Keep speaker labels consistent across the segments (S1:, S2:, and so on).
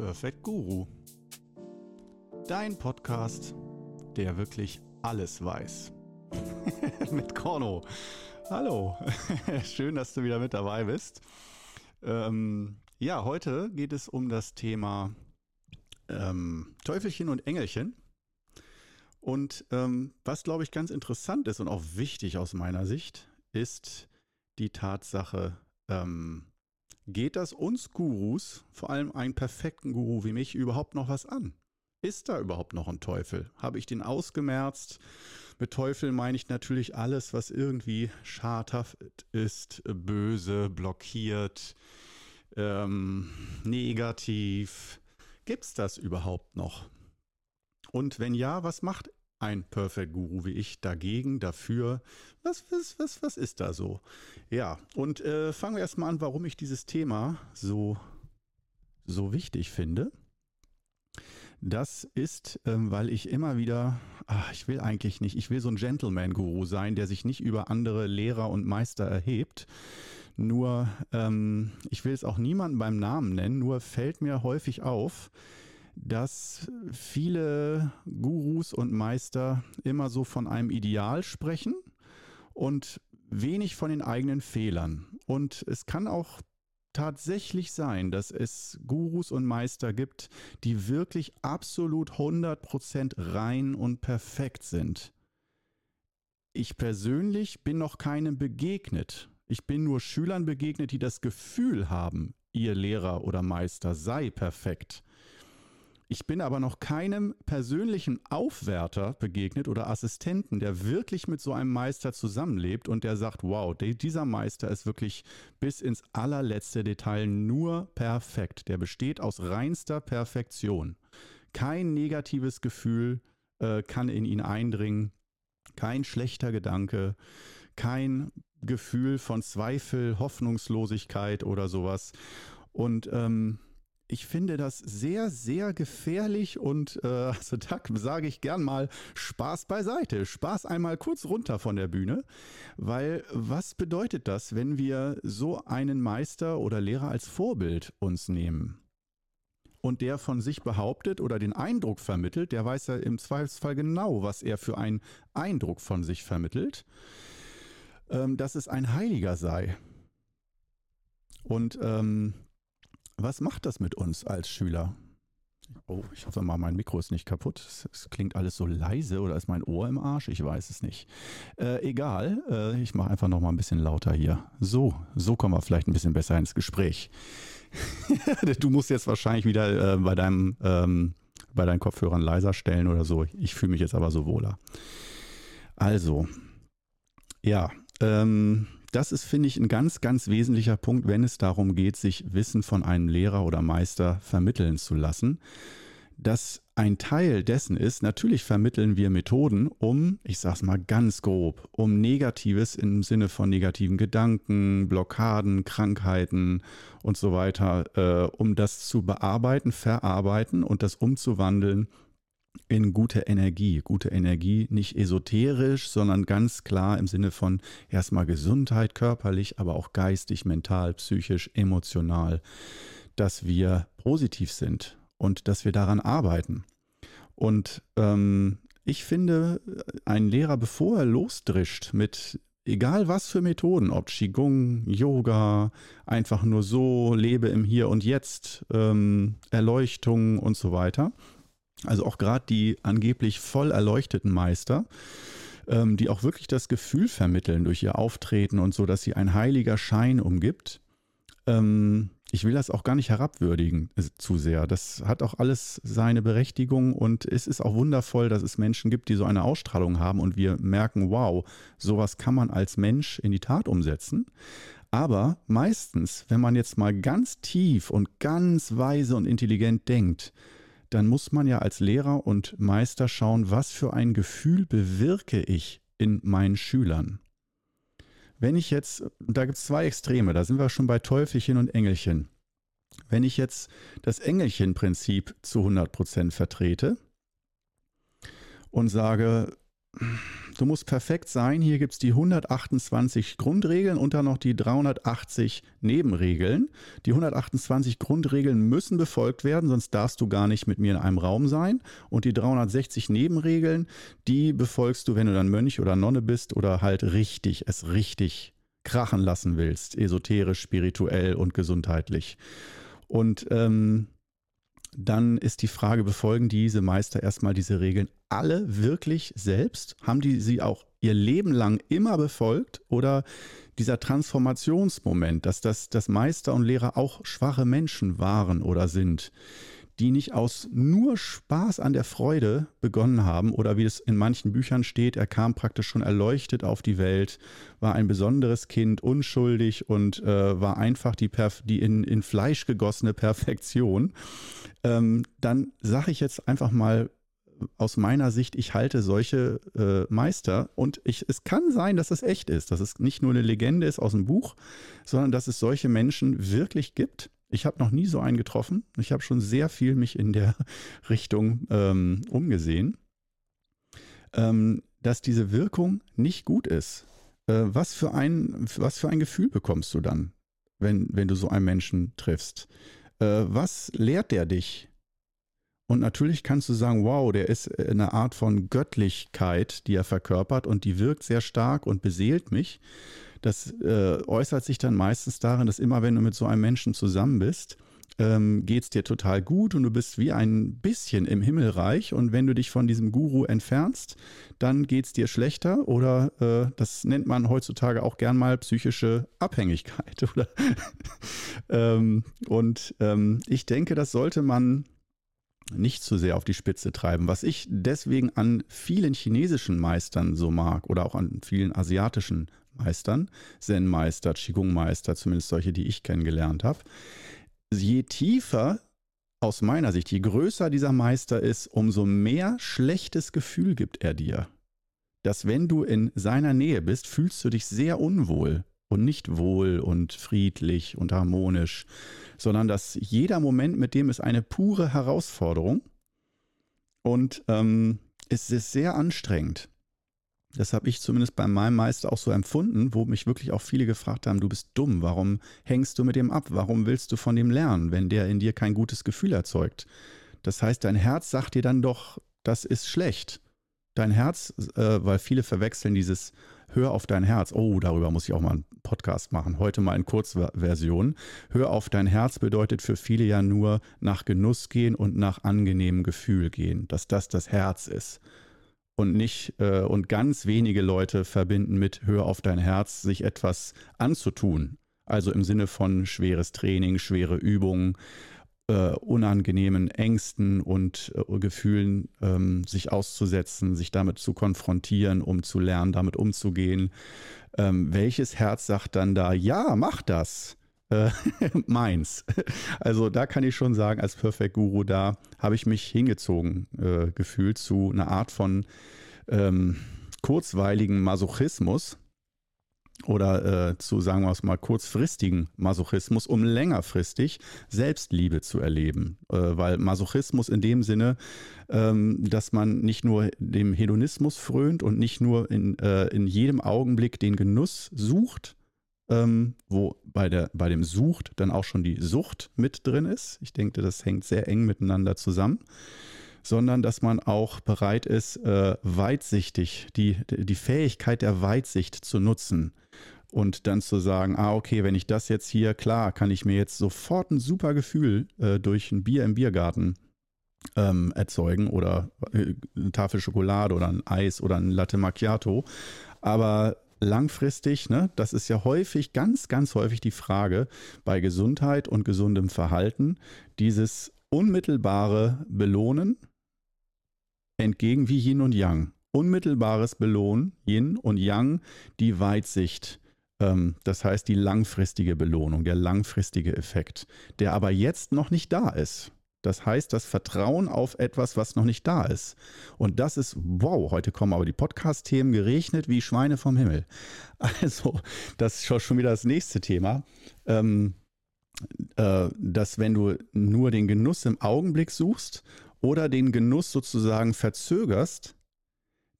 S1: Perfect Guru. Dein Podcast, der wirklich alles weiß. mit Korno. Hallo, schön, dass du wieder mit dabei bist. Ähm, ja, heute geht es um das Thema ähm, Teufelchen und Engelchen. Und ähm, was, glaube ich, ganz interessant ist und auch wichtig aus meiner Sicht, ist die Tatsache, ähm, Geht das uns Gurus, vor allem einen perfekten Guru wie mich, überhaupt noch was an? Ist da überhaupt noch ein Teufel? Habe ich den ausgemerzt? Mit Teufel meine ich natürlich alles, was irgendwie schadhaft ist, böse, blockiert, ähm, negativ. Gibt es das überhaupt noch? Und wenn ja, was macht ein Perfect Guru wie ich dagegen, dafür. Was, was, was, was ist da so? Ja, und äh, fangen wir erstmal an, warum ich dieses Thema so, so wichtig finde. Das ist, ähm, weil ich immer wieder, ach, ich will eigentlich nicht, ich will so ein Gentleman-Guru sein, der sich nicht über andere Lehrer und Meister erhebt. Nur, ähm, ich will es auch niemandem beim Namen nennen, nur fällt mir häufig auf, dass viele Gurus und Meister immer so von einem Ideal sprechen und wenig von den eigenen Fehlern. Und es kann auch tatsächlich sein, dass es Gurus und Meister gibt, die wirklich absolut 100% rein und perfekt sind. Ich persönlich bin noch keinem begegnet. Ich bin nur Schülern begegnet, die das Gefühl haben, ihr Lehrer oder Meister sei perfekt. Ich bin aber noch keinem persönlichen Aufwärter begegnet oder Assistenten, der wirklich mit so einem Meister zusammenlebt und der sagt, wow, dieser Meister ist wirklich bis ins allerletzte Detail nur perfekt. Der besteht aus reinster Perfektion. Kein negatives Gefühl äh, kann in ihn eindringen, kein schlechter Gedanke, kein Gefühl von Zweifel, Hoffnungslosigkeit oder sowas. Und ähm, ich finde das sehr, sehr gefährlich und äh, also da sage ich gern mal Spaß beiseite. Spaß einmal kurz runter von der Bühne, weil was bedeutet das, wenn wir so einen Meister oder Lehrer als Vorbild uns nehmen? Und der von sich behauptet oder den Eindruck vermittelt, der weiß ja im Zweifelsfall genau, was er für einen Eindruck von sich vermittelt, ähm, dass es ein Heiliger sei. Und ähm, was macht das mit uns als Schüler? Oh, ich hoffe mal, mein Mikro ist nicht kaputt. Es, klingt alles so leise oder ist mein Ohr im Arsch? Ich weiß es nicht. Äh, egal, äh, ich mache einfach noch mal ein bisschen lauter hier. So, so kommen wir vielleicht ein bisschen besser ins Gespräch. du musst jetzt wahrscheinlich wieder äh, bei, deinem, ähm, bei deinen Kopfhörern leiser stellen oder so. Ich fühle mich jetzt aber so wohler. Also, ja, ähm, das ist, finde ich, ein ganz, ganz wesentlicher Punkt, wenn es darum geht, sich Wissen von einem Lehrer oder Meister vermitteln zu lassen. Dass ein Teil dessen ist, natürlich vermitteln wir Methoden, um, ich sag's mal ganz grob, um Negatives im Sinne von negativen Gedanken, Blockaden, Krankheiten und so weiter, äh, um das zu bearbeiten, verarbeiten und das umzuwandeln in gute Energie. Gute Energie nicht esoterisch, sondern ganz klar im Sinne von erstmal Gesundheit körperlich, aber auch geistig, mental, psychisch, emotional, dass wir positiv sind und dass wir daran arbeiten. Und ähm, ich finde, ein Lehrer, bevor er losdrischt mit egal was für Methoden, ob Qigong, Yoga, einfach nur so, lebe im Hier und Jetzt, ähm, Erleuchtung und so weiter, also auch gerade die angeblich voll erleuchteten Meister, ähm, die auch wirklich das Gefühl vermitteln durch ihr Auftreten und so, dass sie ein heiliger Schein umgibt. Ähm, ich will das auch gar nicht herabwürdigen äh, zu sehr. Das hat auch alles seine Berechtigung und es ist auch wundervoll, dass es Menschen gibt, die so eine Ausstrahlung haben und wir merken, wow, sowas kann man als Mensch in die Tat umsetzen. Aber meistens, wenn man jetzt mal ganz tief und ganz weise und intelligent denkt, dann muss man ja als Lehrer und Meister schauen, was für ein Gefühl bewirke ich in meinen Schülern. Wenn ich jetzt, da gibt es zwei Extreme, da sind wir schon bei Teufelchen und Engelchen. Wenn ich jetzt das Engelchen-Prinzip zu 100% vertrete und sage, du musst perfekt sein. Hier gibt es die 128 Grundregeln und dann noch die 380 Nebenregeln. Die 128 Grundregeln müssen befolgt werden, sonst darfst du gar nicht mit mir in einem Raum sein. Und die 360 Nebenregeln, die befolgst du, wenn du dann Mönch oder Nonne bist oder halt richtig, es richtig krachen lassen willst, esoterisch, spirituell und gesundheitlich. Und ähm, dann ist die Frage, befolgen diese Meister erstmal diese Regeln alle wirklich selbst? Haben die sie auch ihr Leben lang immer befolgt? Oder dieser Transformationsmoment, dass das dass Meister und Lehrer auch schwache Menschen waren oder sind, die nicht aus nur Spaß an der Freude begonnen haben oder wie es in manchen Büchern steht, er kam praktisch schon erleuchtet auf die Welt, war ein besonderes Kind, unschuldig und äh, war einfach die, Perf die in, in Fleisch gegossene Perfektion, ähm, dann sage ich jetzt einfach mal aus meiner Sicht, ich halte solche äh, Meister und ich, es kann sein, dass es echt ist, dass es nicht nur eine Legende ist aus dem Buch, sondern dass es solche Menschen wirklich gibt ich habe noch nie so einen getroffen. Ich habe schon sehr viel mich in der Richtung ähm, umgesehen, ähm, dass diese Wirkung nicht gut ist. Äh, was, für ein, was für ein Gefühl bekommst du dann, wenn, wenn du so einen Menschen triffst? Äh, was lehrt der dich? Und natürlich kannst du sagen, wow, der ist eine Art von Göttlichkeit, die er verkörpert und die wirkt sehr stark und beseelt mich. Das äh, äußert sich dann meistens darin, dass immer wenn du mit so einem Menschen zusammen bist, ähm, geht es dir total gut und du bist wie ein bisschen im Himmelreich. Und wenn du dich von diesem Guru entfernst, dann geht es dir schlechter oder äh, das nennt man heutzutage auch gern mal psychische Abhängigkeit. ähm, und ähm, ich denke, das sollte man nicht zu sehr auf die Spitze treiben. Was ich deswegen an vielen chinesischen Meistern so mag oder auch an vielen asiatischen Meistern, Zen-Meister, Qigong-Meister, zumindest solche, die ich kennengelernt habe. Je tiefer, aus meiner Sicht, je größer dieser Meister ist, umso mehr schlechtes Gefühl gibt er dir. Dass wenn du in seiner Nähe bist, fühlst du dich sehr unwohl und nicht wohl und friedlich und harmonisch, sondern dass jeder Moment mit dem ist eine pure Herausforderung und ähm, es ist sehr anstrengend. Das habe ich zumindest bei meinem Meister auch so empfunden, wo mich wirklich auch viele gefragt haben, du bist dumm, warum hängst du mit dem ab? Warum willst du von dem lernen, wenn der in dir kein gutes Gefühl erzeugt? Das heißt, dein Herz sagt dir dann doch, das ist schlecht. Dein Herz, äh, weil viele verwechseln dieses Hör auf dein Herz. Oh, darüber muss ich auch mal einen Podcast machen. Heute mal in Kurzversion. Hör auf dein Herz bedeutet für viele ja nur nach Genuss gehen und nach angenehmem Gefühl gehen, dass das das Herz ist und nicht äh, und ganz wenige Leute verbinden mit Hör auf dein Herz, sich etwas anzutun. Also im Sinne von schweres Training, schwere Übungen, äh, unangenehmen Ängsten und äh, Gefühlen ähm, sich auszusetzen, sich damit zu konfrontieren, um zu lernen, damit umzugehen. Ähm, welches Herz sagt dann da, ja, mach das? Äh, meins. Also da kann ich schon sagen, als Perfect Guru, da habe ich mich hingezogen äh, gefühlt zu einer Art von ähm, kurzweiligen Masochismus oder äh, zu, sagen wir es mal, kurzfristigen Masochismus, um längerfristig Selbstliebe zu erleben. Äh, weil Masochismus in dem Sinne, ähm, dass man nicht nur dem Hedonismus frönt und nicht nur in, äh, in jedem Augenblick den Genuss sucht, ähm, wo bei, der, bei dem Sucht dann auch schon die Sucht mit drin ist. Ich denke, das hängt sehr eng miteinander zusammen. Sondern dass man auch bereit ist, äh, weitsichtig, die, die Fähigkeit der Weitsicht zu nutzen und dann zu sagen, ah, okay, wenn ich das jetzt hier, klar, kann ich mir jetzt sofort ein super Gefühl äh, durch ein Bier im Biergarten ähm, erzeugen oder äh, eine Tafel Schokolade oder ein Eis oder ein Latte Macchiato. Aber langfristig, ne, das ist ja häufig, ganz, ganz häufig die Frage bei Gesundheit und gesundem Verhalten, dieses unmittelbare Belohnen entgegen wie Yin und Yang. Unmittelbares Belohnen, Yin und Yang, die Weitsicht. Ähm, das heißt die langfristige Belohnung, der langfristige Effekt, der aber jetzt noch nicht da ist. Das heißt, das Vertrauen auf etwas, was noch nicht da ist. Und das ist, wow, heute kommen aber die Podcast-Themen geregnet wie Schweine vom Himmel. Also, das ist schon wieder das nächste Thema. Ähm, äh, dass wenn du nur den Genuss im Augenblick suchst oder den Genuss sozusagen verzögerst,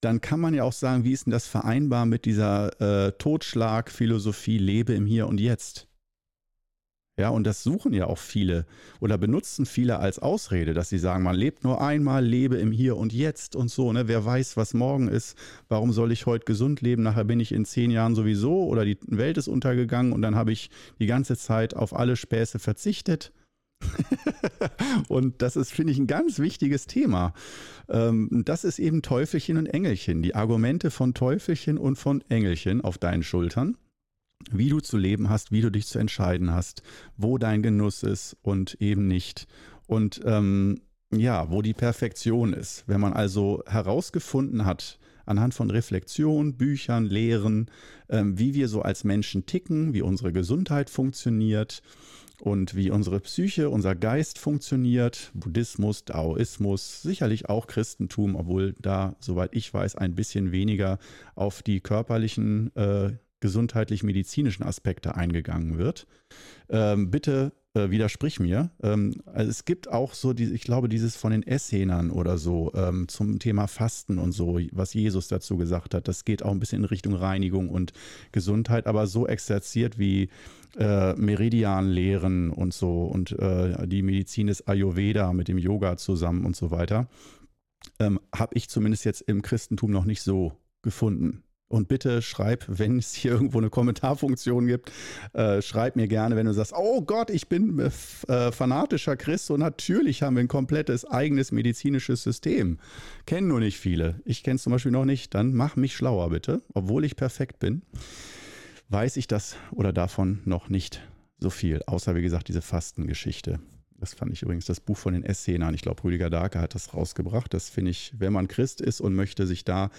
S1: dann kann man ja auch sagen, wie ist denn das vereinbar mit dieser äh, Totschlagphilosophie, lebe im Hier und Jetzt? Ja, und das suchen ja auch viele oder benutzen viele als Ausrede, dass sie sagen, man lebt nur einmal, lebe im Hier und Jetzt und so. Ne? Wer weiß, was morgen ist? Warum soll ich heute gesund leben? Nachher bin ich in zehn Jahren sowieso oder die Welt ist untergegangen und dann habe ich die ganze Zeit auf alle Späße verzichtet. und das ist, finde ich, ein ganz wichtiges Thema. Ähm, das ist eben Teufelchen und Engelchen, die Argumente von Teufelchen und von Engelchen auf deinen Schultern wie du zu leben hast, wie du dich zu entscheiden hast, wo dein Genuss ist und eben nicht. Und ähm, ja, wo die Perfektion ist. Wenn man also herausgefunden hat, anhand von Reflexion, Büchern, Lehren, ähm, wie wir so als Menschen ticken, wie unsere Gesundheit funktioniert und wie unsere Psyche, unser Geist funktioniert, Buddhismus, Daoismus, sicherlich auch Christentum, obwohl da, soweit ich weiß, ein bisschen weniger auf die körperlichen äh, gesundheitlich-medizinischen Aspekte eingegangen wird. Ähm, bitte äh, widersprich mir. Ähm, also es gibt auch so, die, ich glaube, dieses von den Essenern oder so ähm, zum Thema Fasten und so, was Jesus dazu gesagt hat. Das geht auch ein bisschen in Richtung Reinigung und Gesundheit, aber so exerziert wie äh, Meridianlehren und so und äh, die Medizin des Ayurveda mit dem Yoga zusammen und so weiter, ähm, habe ich zumindest jetzt im Christentum noch nicht so gefunden. Und bitte schreib, wenn es hier irgendwo eine Kommentarfunktion gibt, äh, schreib mir gerne, wenn du sagst, oh Gott, ich bin äh, äh, fanatischer Christ und natürlich haben wir ein komplettes eigenes medizinisches System. Kennen nur nicht viele. Ich kenne es zum Beispiel noch nicht. Dann mach mich schlauer bitte, obwohl ich perfekt bin. Weiß ich das oder davon noch nicht so viel, außer wie gesagt diese Fastengeschichte. Das fand ich übrigens das Buch von den Essenern. Ich glaube, Rüdiger Dahlke hat das rausgebracht. Das finde ich, wenn man Christ ist und möchte sich da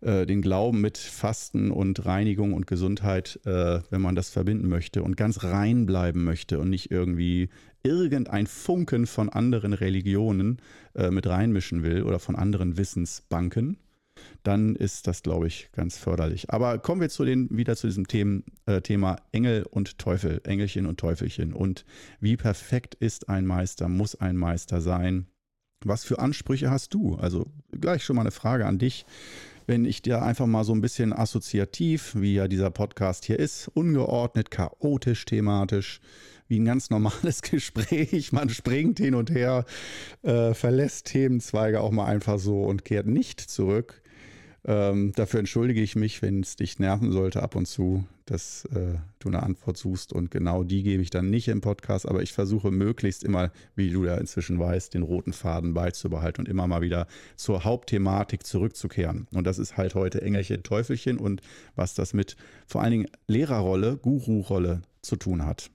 S1: äh, den Glauben mit Fasten und Reinigung und Gesundheit, äh, wenn man das verbinden möchte und ganz rein bleiben möchte und nicht irgendwie irgendein Funken von anderen Religionen äh, mit reinmischen will oder von anderen Wissensbanken, dann ist das, glaube ich, ganz förderlich. Aber kommen wir zu den, wieder zu diesem Themen, äh, Thema Engel und Teufel, Engelchen und Teufelchen. Und wie perfekt ist ein Meister, muss ein Meister sein? Was für Ansprüche hast du? Also gleich schon mal eine Frage an dich. Wenn ich dir einfach mal so ein bisschen assoziativ, wie ja dieser Podcast hier ist, ungeordnet, chaotisch, thematisch, wie ein ganz normales Gespräch. Man springt hin und her, äh, verlässt Themenzweige auch mal einfach so und kehrt nicht zurück. Ähm, dafür entschuldige ich mich, wenn es dich nerven sollte ab und zu, dass äh, du eine Antwort suchst. Und genau die gebe ich dann nicht im Podcast. Aber ich versuche möglichst immer, wie du ja inzwischen weißt, den roten Faden beizubehalten und immer mal wieder zur Hauptthematik zurückzukehren. Und das ist halt heute Engelchen, Teufelchen und was das mit vor allen Dingen Lehrerrolle, Guru-Rolle zu tun hat.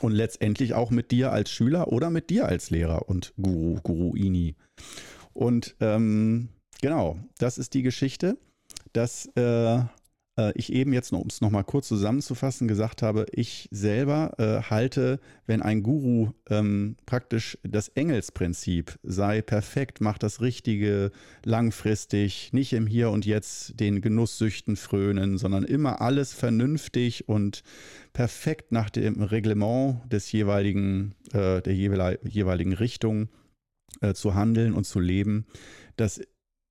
S1: Und letztendlich auch mit dir als Schüler oder mit dir als Lehrer und Guru, Guru-Ini. Und ähm, Genau, das ist die Geschichte, dass äh, äh ich eben jetzt, um es nochmal kurz zusammenzufassen, gesagt habe, ich selber äh, halte, wenn ein Guru ähm, praktisch das Engelsprinzip sei perfekt, macht das Richtige langfristig, nicht im Hier und Jetzt den Genusssüchten frönen, sondern immer alles vernünftig und perfekt nach dem Reglement des jeweiligen, äh, der jeweiligen Richtung äh, zu handeln und zu leben, dass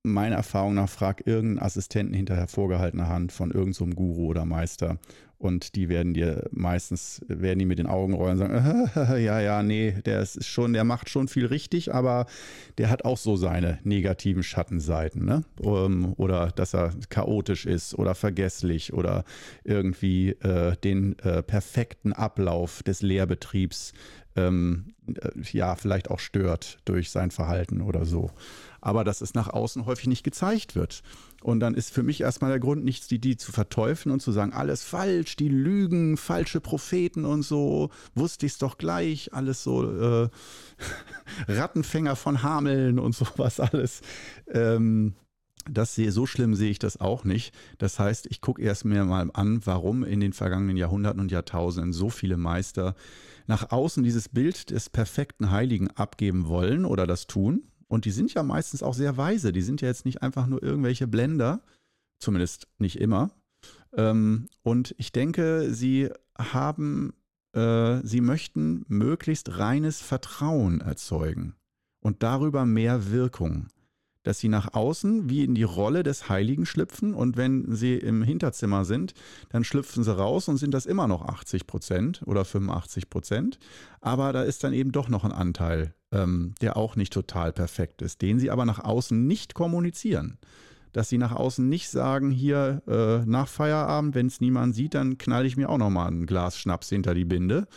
S1: meiner Erfahrung nach frag irgendeinen Assistenten hinter hervorgehaltener Hand von irgendeinem so Guru oder Meister und die werden dir meistens, werden die mit den Augen rollen und sagen, ja, ja, nee, der ist schon, der macht schon viel richtig, aber der hat auch so seine negativen Schattenseiten, ne? Um, oder dass er chaotisch ist oder vergesslich oder irgendwie äh, den äh, perfekten Ablauf des Lehrbetriebs ähm, äh, ja, vielleicht auch stört durch sein Verhalten oder so aber dass es nach außen häufig nicht gezeigt wird. Und dann ist für mich erstmal der Grund, nicht die, die zu verteufeln und zu sagen, alles falsch, die lügen, falsche Propheten und so, wusste ich es doch gleich, alles so äh, Rattenfänger von Hameln und sowas alles. Ähm, das sehe, so schlimm sehe ich das auch nicht. Das heißt, ich gucke erst mir mal an, warum in den vergangenen Jahrhunderten und Jahrtausenden so viele Meister nach außen dieses Bild des perfekten Heiligen abgeben wollen oder das tun und die sind ja meistens auch sehr weise. Die sind ja jetzt nicht einfach nur irgendwelche Blender, zumindest nicht immer. Ähm, und ich denke, sie haben, äh, sie möchten möglichst reines Vertrauen erzeugen und darüber mehr Wirkung. Dass sie nach außen wie in die Rolle des Heiligen schlüpfen und wenn sie im Hinterzimmer sind, dann schlüpfen sie raus und sind das immer noch 80 Prozent oder 85 Prozent. Aber da ist dann eben doch noch ein Anteil, ähm, der auch nicht total perfekt ist, den sie aber nach außen nicht kommunizieren. Dass sie nach außen nicht sagen, hier äh, nach Feierabend, wenn es niemand sieht, dann knall ich mir auch noch mal ein Glas Schnaps hinter die Binde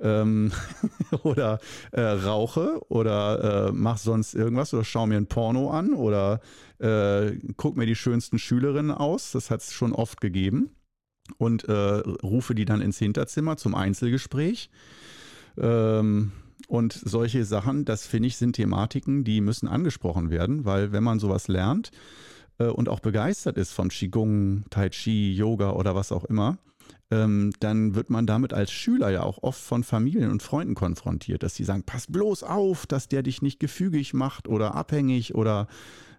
S1: ähm, oder äh, rauche oder äh, mach sonst irgendwas oder schau mir ein Porno an oder äh, guck mir die schönsten Schülerinnen aus. Das hat es schon oft gegeben. Und äh, rufe die dann ins Hinterzimmer zum Einzelgespräch. Ähm, und solche Sachen, das finde ich, sind Thematiken, die müssen angesprochen werden, weil wenn man sowas lernt äh, und auch begeistert ist von Qigong, Tai Chi, Yoga oder was auch immer, ähm, dann wird man damit als Schüler ja auch oft von Familien und Freunden konfrontiert, dass sie sagen, pass bloß auf, dass der dich nicht gefügig macht oder abhängig oder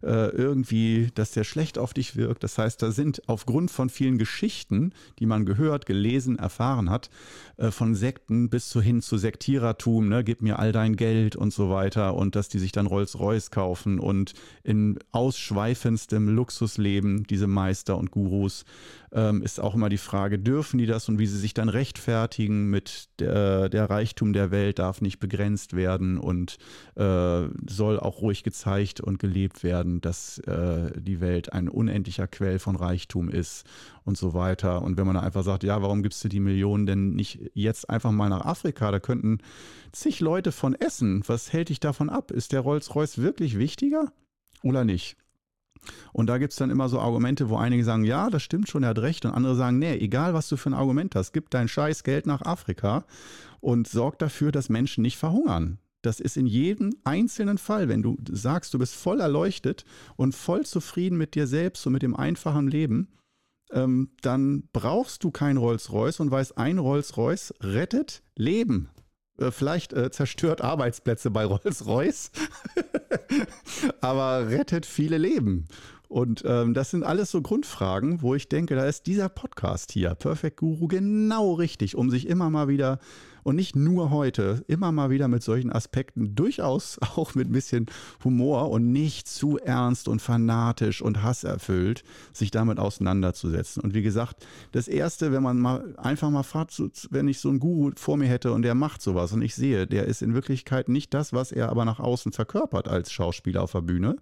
S1: äh, irgendwie, dass der schlecht auf dich wirkt. Das heißt, da sind aufgrund von vielen Geschichten, die man gehört, gelesen, erfahren hat, äh, von Sekten bis zu hin zu Sektierertum, ne, gib mir all dein Geld und so weiter und dass die sich dann Rolls-Royce kaufen und in ausschweifendstem Luxusleben, diese Meister und Gurus, ähm, ist auch immer die Frage, dürfen die das und wie sie sich dann rechtfertigen mit der, der Reichtum der Welt darf nicht begrenzt werden und äh, soll auch ruhig gezeigt und gelebt werden, dass äh, die Welt ein unendlicher Quell von Reichtum ist und so weiter. Und wenn man einfach sagt, ja, warum gibst du die Millionen denn nicht jetzt einfach mal nach Afrika? Da könnten zig Leute von essen. Was hält dich davon ab? Ist der Rolls-Royce wirklich wichtiger oder nicht? Und da gibt es dann immer so Argumente, wo einige sagen, ja, das stimmt schon, er hat recht. Und andere sagen, nee, egal was du für ein Argument hast, gib dein scheiß Geld nach Afrika und sorg dafür, dass Menschen nicht verhungern. Das ist in jedem einzelnen Fall, wenn du sagst, du bist voll erleuchtet und voll zufrieden mit dir selbst und mit dem einfachen Leben, ähm, dann brauchst du kein Rolls-Royce und weißt, ein Rolls-Royce rettet Leben. Äh, vielleicht äh, zerstört Arbeitsplätze bei Rolls-Royce, aber rettet viele Leben. Und ähm, das sind alles so Grundfragen, wo ich denke, da ist dieser Podcast hier, Perfect Guru, genau richtig, um sich immer mal wieder und nicht nur heute, immer mal wieder mit solchen Aspekten, durchaus auch mit ein bisschen Humor und nicht zu ernst und fanatisch und hasserfüllt, sich damit auseinanderzusetzen. Und wie gesagt, das Erste, wenn man mal einfach mal fragt, wenn ich so einen Guru vor mir hätte und der macht sowas und ich sehe, der ist in Wirklichkeit nicht das, was er aber nach außen verkörpert als Schauspieler auf der Bühne,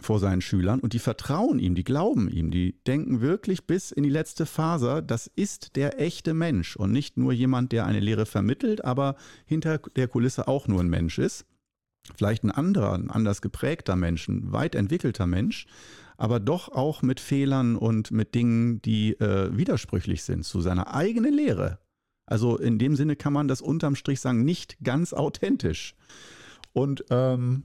S1: vor seinen Schülern und die vertrauen ihm, die glauben ihm, die denken wirklich bis in die letzte Faser, das ist der echte Mensch und nicht nur jemand, der eine Lehre vermittelt, aber hinter der Kulisse auch nur ein Mensch ist. Vielleicht ein anderer, ein anders geprägter Mensch, ein weit entwickelter Mensch, aber doch auch mit Fehlern und mit Dingen, die äh, widersprüchlich sind zu seiner eigenen Lehre. Also in dem Sinne kann man das unterm Strich sagen, nicht ganz authentisch. Und ähm,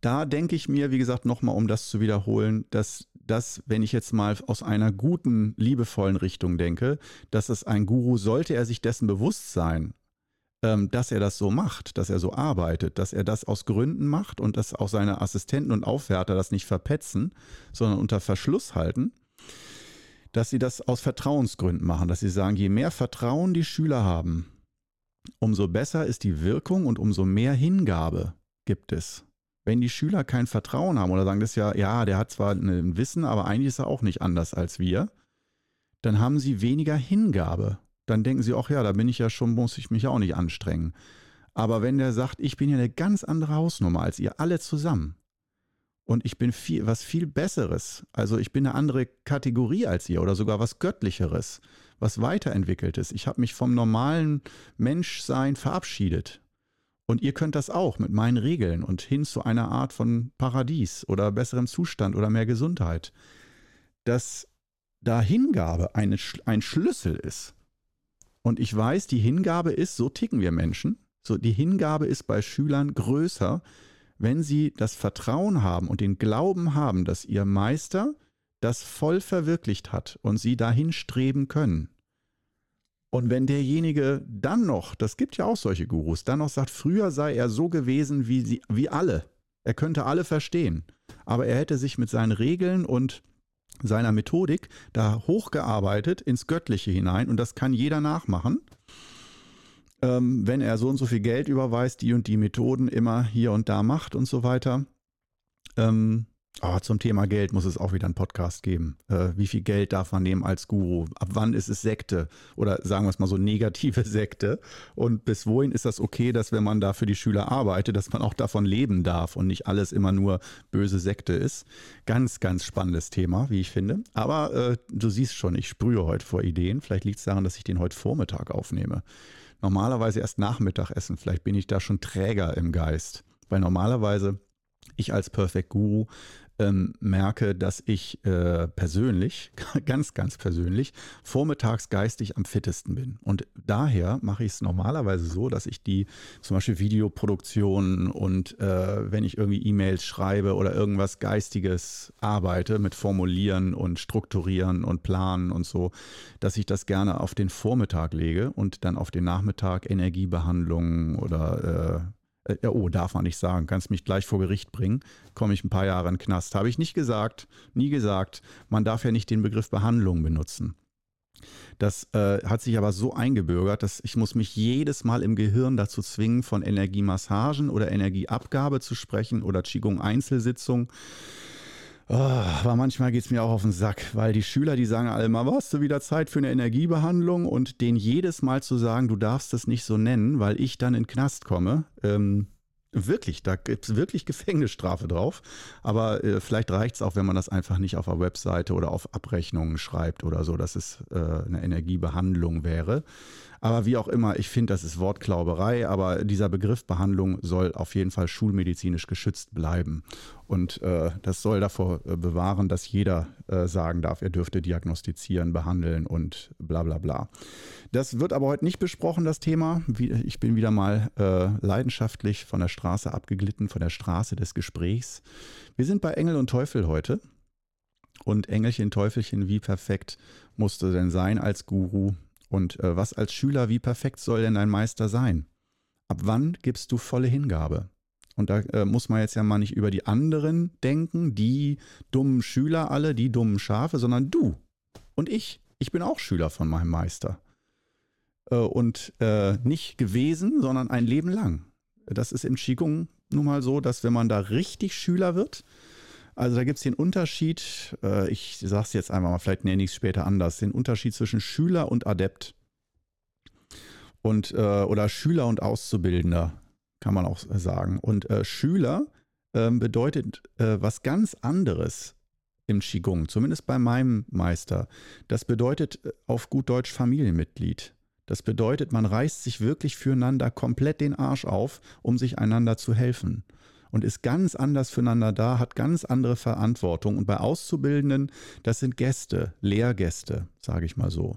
S1: da denke ich mir, wie gesagt, nochmal, um das zu wiederholen, dass das, wenn ich jetzt mal aus einer guten, liebevollen Richtung denke, dass es ein Guru, sollte er sich dessen bewusst sein, ähm, dass er das so macht, dass er so arbeitet, dass er das aus Gründen macht und dass auch seine Assistenten und Aufwärter das nicht verpetzen, sondern unter Verschluss halten, dass sie das aus Vertrauensgründen machen, dass sie sagen, je mehr Vertrauen die Schüler haben, umso besser ist die Wirkung und umso mehr Hingabe gibt es wenn die Schüler kein Vertrauen haben oder sagen das ja, ja, der hat zwar ein Wissen, aber eigentlich ist er auch nicht anders als wir, dann haben sie weniger Hingabe. Dann denken sie, ach ja, da bin ich ja schon, muss ich mich auch nicht anstrengen. Aber wenn der sagt, ich bin ja eine ganz andere Hausnummer als ihr alle zusammen und ich bin viel, was viel Besseres, also ich bin eine andere Kategorie als ihr oder sogar was Göttlicheres, was Weiterentwickeltes. Ich habe mich vom normalen Menschsein verabschiedet und ihr könnt das auch mit meinen Regeln und hin zu einer Art von Paradies oder besserem Zustand oder mehr Gesundheit. Dass da Hingabe eine, ein Schlüssel ist. Und ich weiß, die Hingabe ist, so ticken wir Menschen, so die Hingabe ist bei Schülern größer, wenn sie das Vertrauen haben und den Glauben haben, dass ihr Meister das voll verwirklicht hat und sie dahin streben können. Und wenn derjenige dann noch, das gibt ja auch solche Gurus, dann noch sagt, früher sei er so gewesen wie, sie, wie alle, er könnte alle verstehen, aber er hätte sich mit seinen Regeln und seiner Methodik da hochgearbeitet ins Göttliche hinein. Und das kann jeder nachmachen. Ähm, wenn er so und so viel Geld überweist, die und die Methoden immer hier und da macht und so weiter, Ähm, Oh, zum Thema Geld muss es auch wieder einen Podcast geben. Äh, wie viel Geld darf man nehmen als Guru? Ab wann ist es Sekte? Oder sagen wir es mal so, negative Sekte? Und bis wohin ist das okay, dass wenn man da für die Schüler arbeitet, dass man auch davon leben darf und nicht alles immer nur böse Sekte ist? Ganz, ganz spannendes Thema, wie ich finde. Aber äh, du siehst schon, ich sprühe heute vor Ideen. Vielleicht liegt es daran, dass ich den heute Vormittag aufnehme. Normalerweise erst Nachmittag essen. Vielleicht bin ich da schon träger im Geist. Weil normalerweise ich als Perfect Guru ähm, merke, dass ich äh, persönlich, ganz, ganz persönlich, vormittags geistig am fittesten bin. Und daher mache ich es normalerweise so, dass ich die zum Beispiel Videoproduktion und äh, wenn ich irgendwie E-Mails schreibe oder irgendwas Geistiges arbeite mit Formulieren und Strukturieren und Planen und so, dass ich das gerne auf den Vormittag lege und dann auf den Nachmittag Energiebehandlung oder äh, äh, oh, darf man nicht sagen, kannst mich gleich vor Gericht bringen, komme ich ein paar Jahre in den Knast. Habe ich nicht gesagt, nie gesagt. Man darf ja nicht den Begriff Behandlung benutzen. Das äh, hat sich aber so eingebürgert, dass ich muss mich jedes Mal im Gehirn dazu zwingen, von Energiemassagen oder Energieabgabe zu sprechen oder Qigong Einzelsitzung. Oh, aber manchmal geht es mir auch auf den Sack, weil die Schüler, die sagen alle mal, hast du wieder Zeit für eine Energiebehandlung und denen jedes Mal zu sagen, du darfst das nicht so nennen, weil ich dann in den Knast komme. Ähm, wirklich, da gibt es wirklich Gefängnisstrafe drauf. Aber äh, vielleicht reicht es auch, wenn man das einfach nicht auf der Webseite oder auf Abrechnungen schreibt oder so, dass es äh, eine Energiebehandlung wäre. Aber wie auch immer, ich finde, das ist Wortklauberei, aber dieser Begriff Behandlung soll auf jeden Fall schulmedizinisch geschützt bleiben. Und äh, das soll davor äh, bewahren, dass jeder äh, sagen darf, er dürfte diagnostizieren, behandeln und bla bla bla. Das wird aber heute nicht besprochen, das Thema. Ich bin wieder mal äh, leidenschaftlich von der Straße abgeglitten, von der Straße des Gesprächs. Wir sind bei Engel und Teufel heute. Und Engelchen, Teufelchen, wie perfekt musst du denn sein als Guru? Und äh, was als Schüler, wie perfekt soll denn ein Meister sein? Ab wann gibst du volle Hingabe? Und da äh, muss man jetzt ja mal nicht über die anderen denken, die dummen Schüler alle, die dummen Schafe, sondern du und ich. Ich bin auch Schüler von meinem Meister. Äh, und äh, nicht gewesen, sondern ein Leben lang. Das ist im Qigong nun mal so, dass wenn man da richtig Schüler wird, also da gibt es den Unterschied, äh, ich sage es jetzt einmal mal, vielleicht nenne ich es später anders, den Unterschied zwischen Schüler und Adept. Und, äh, oder Schüler und Auszubildender, kann man auch sagen. Und äh, Schüler ähm, bedeutet äh, was ganz anderes im Qigong, zumindest bei meinem Meister. Das bedeutet äh, auf gut Deutsch Familienmitglied. Das bedeutet, man reißt sich wirklich füreinander komplett den Arsch auf, um sich einander zu helfen und ist ganz anders füreinander da, hat ganz andere Verantwortung. Und bei Auszubildenden, das sind Gäste, Lehrgäste, sage ich mal so.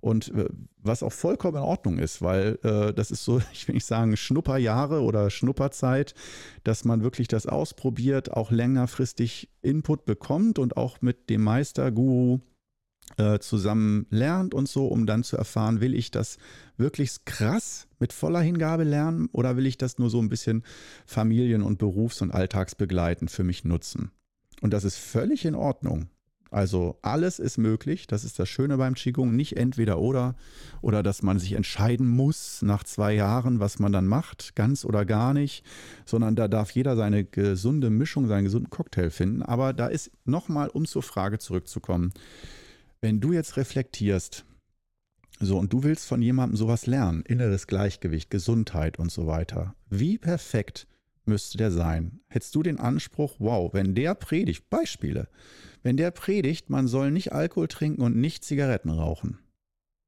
S1: Und äh, was auch vollkommen in Ordnung ist, weil äh, das ist so, ich will nicht sagen Schnupperjahre oder Schnupperzeit, dass man wirklich das ausprobiert, auch längerfristig Input bekommt und auch mit dem Meister, Guru, äh, zusammen lernt und so, um dann zu erfahren, will ich das wirklich krass mit voller Hingabe lernen oder will ich das nur so ein bisschen Familien- und Berufs- und Alltagsbegleitend für mich nutzen? Und das ist völlig in Ordnung. Also alles ist möglich, das ist das Schöne beim Qigong, nicht entweder oder oder dass man sich entscheiden muss nach zwei Jahren, was man dann macht, ganz oder gar nicht, sondern da darf jeder seine gesunde Mischung, seinen gesunden Cocktail finden. Aber da ist nochmal, um zur Frage zurückzukommen, wenn du jetzt reflektierst, so und du willst von jemandem sowas lernen, inneres Gleichgewicht, Gesundheit und so weiter, wie perfekt müsste der sein? Hättest du den Anspruch, wow, wenn der predigt, Beispiele, wenn der predigt, man soll nicht Alkohol trinken und nicht Zigaretten rauchen.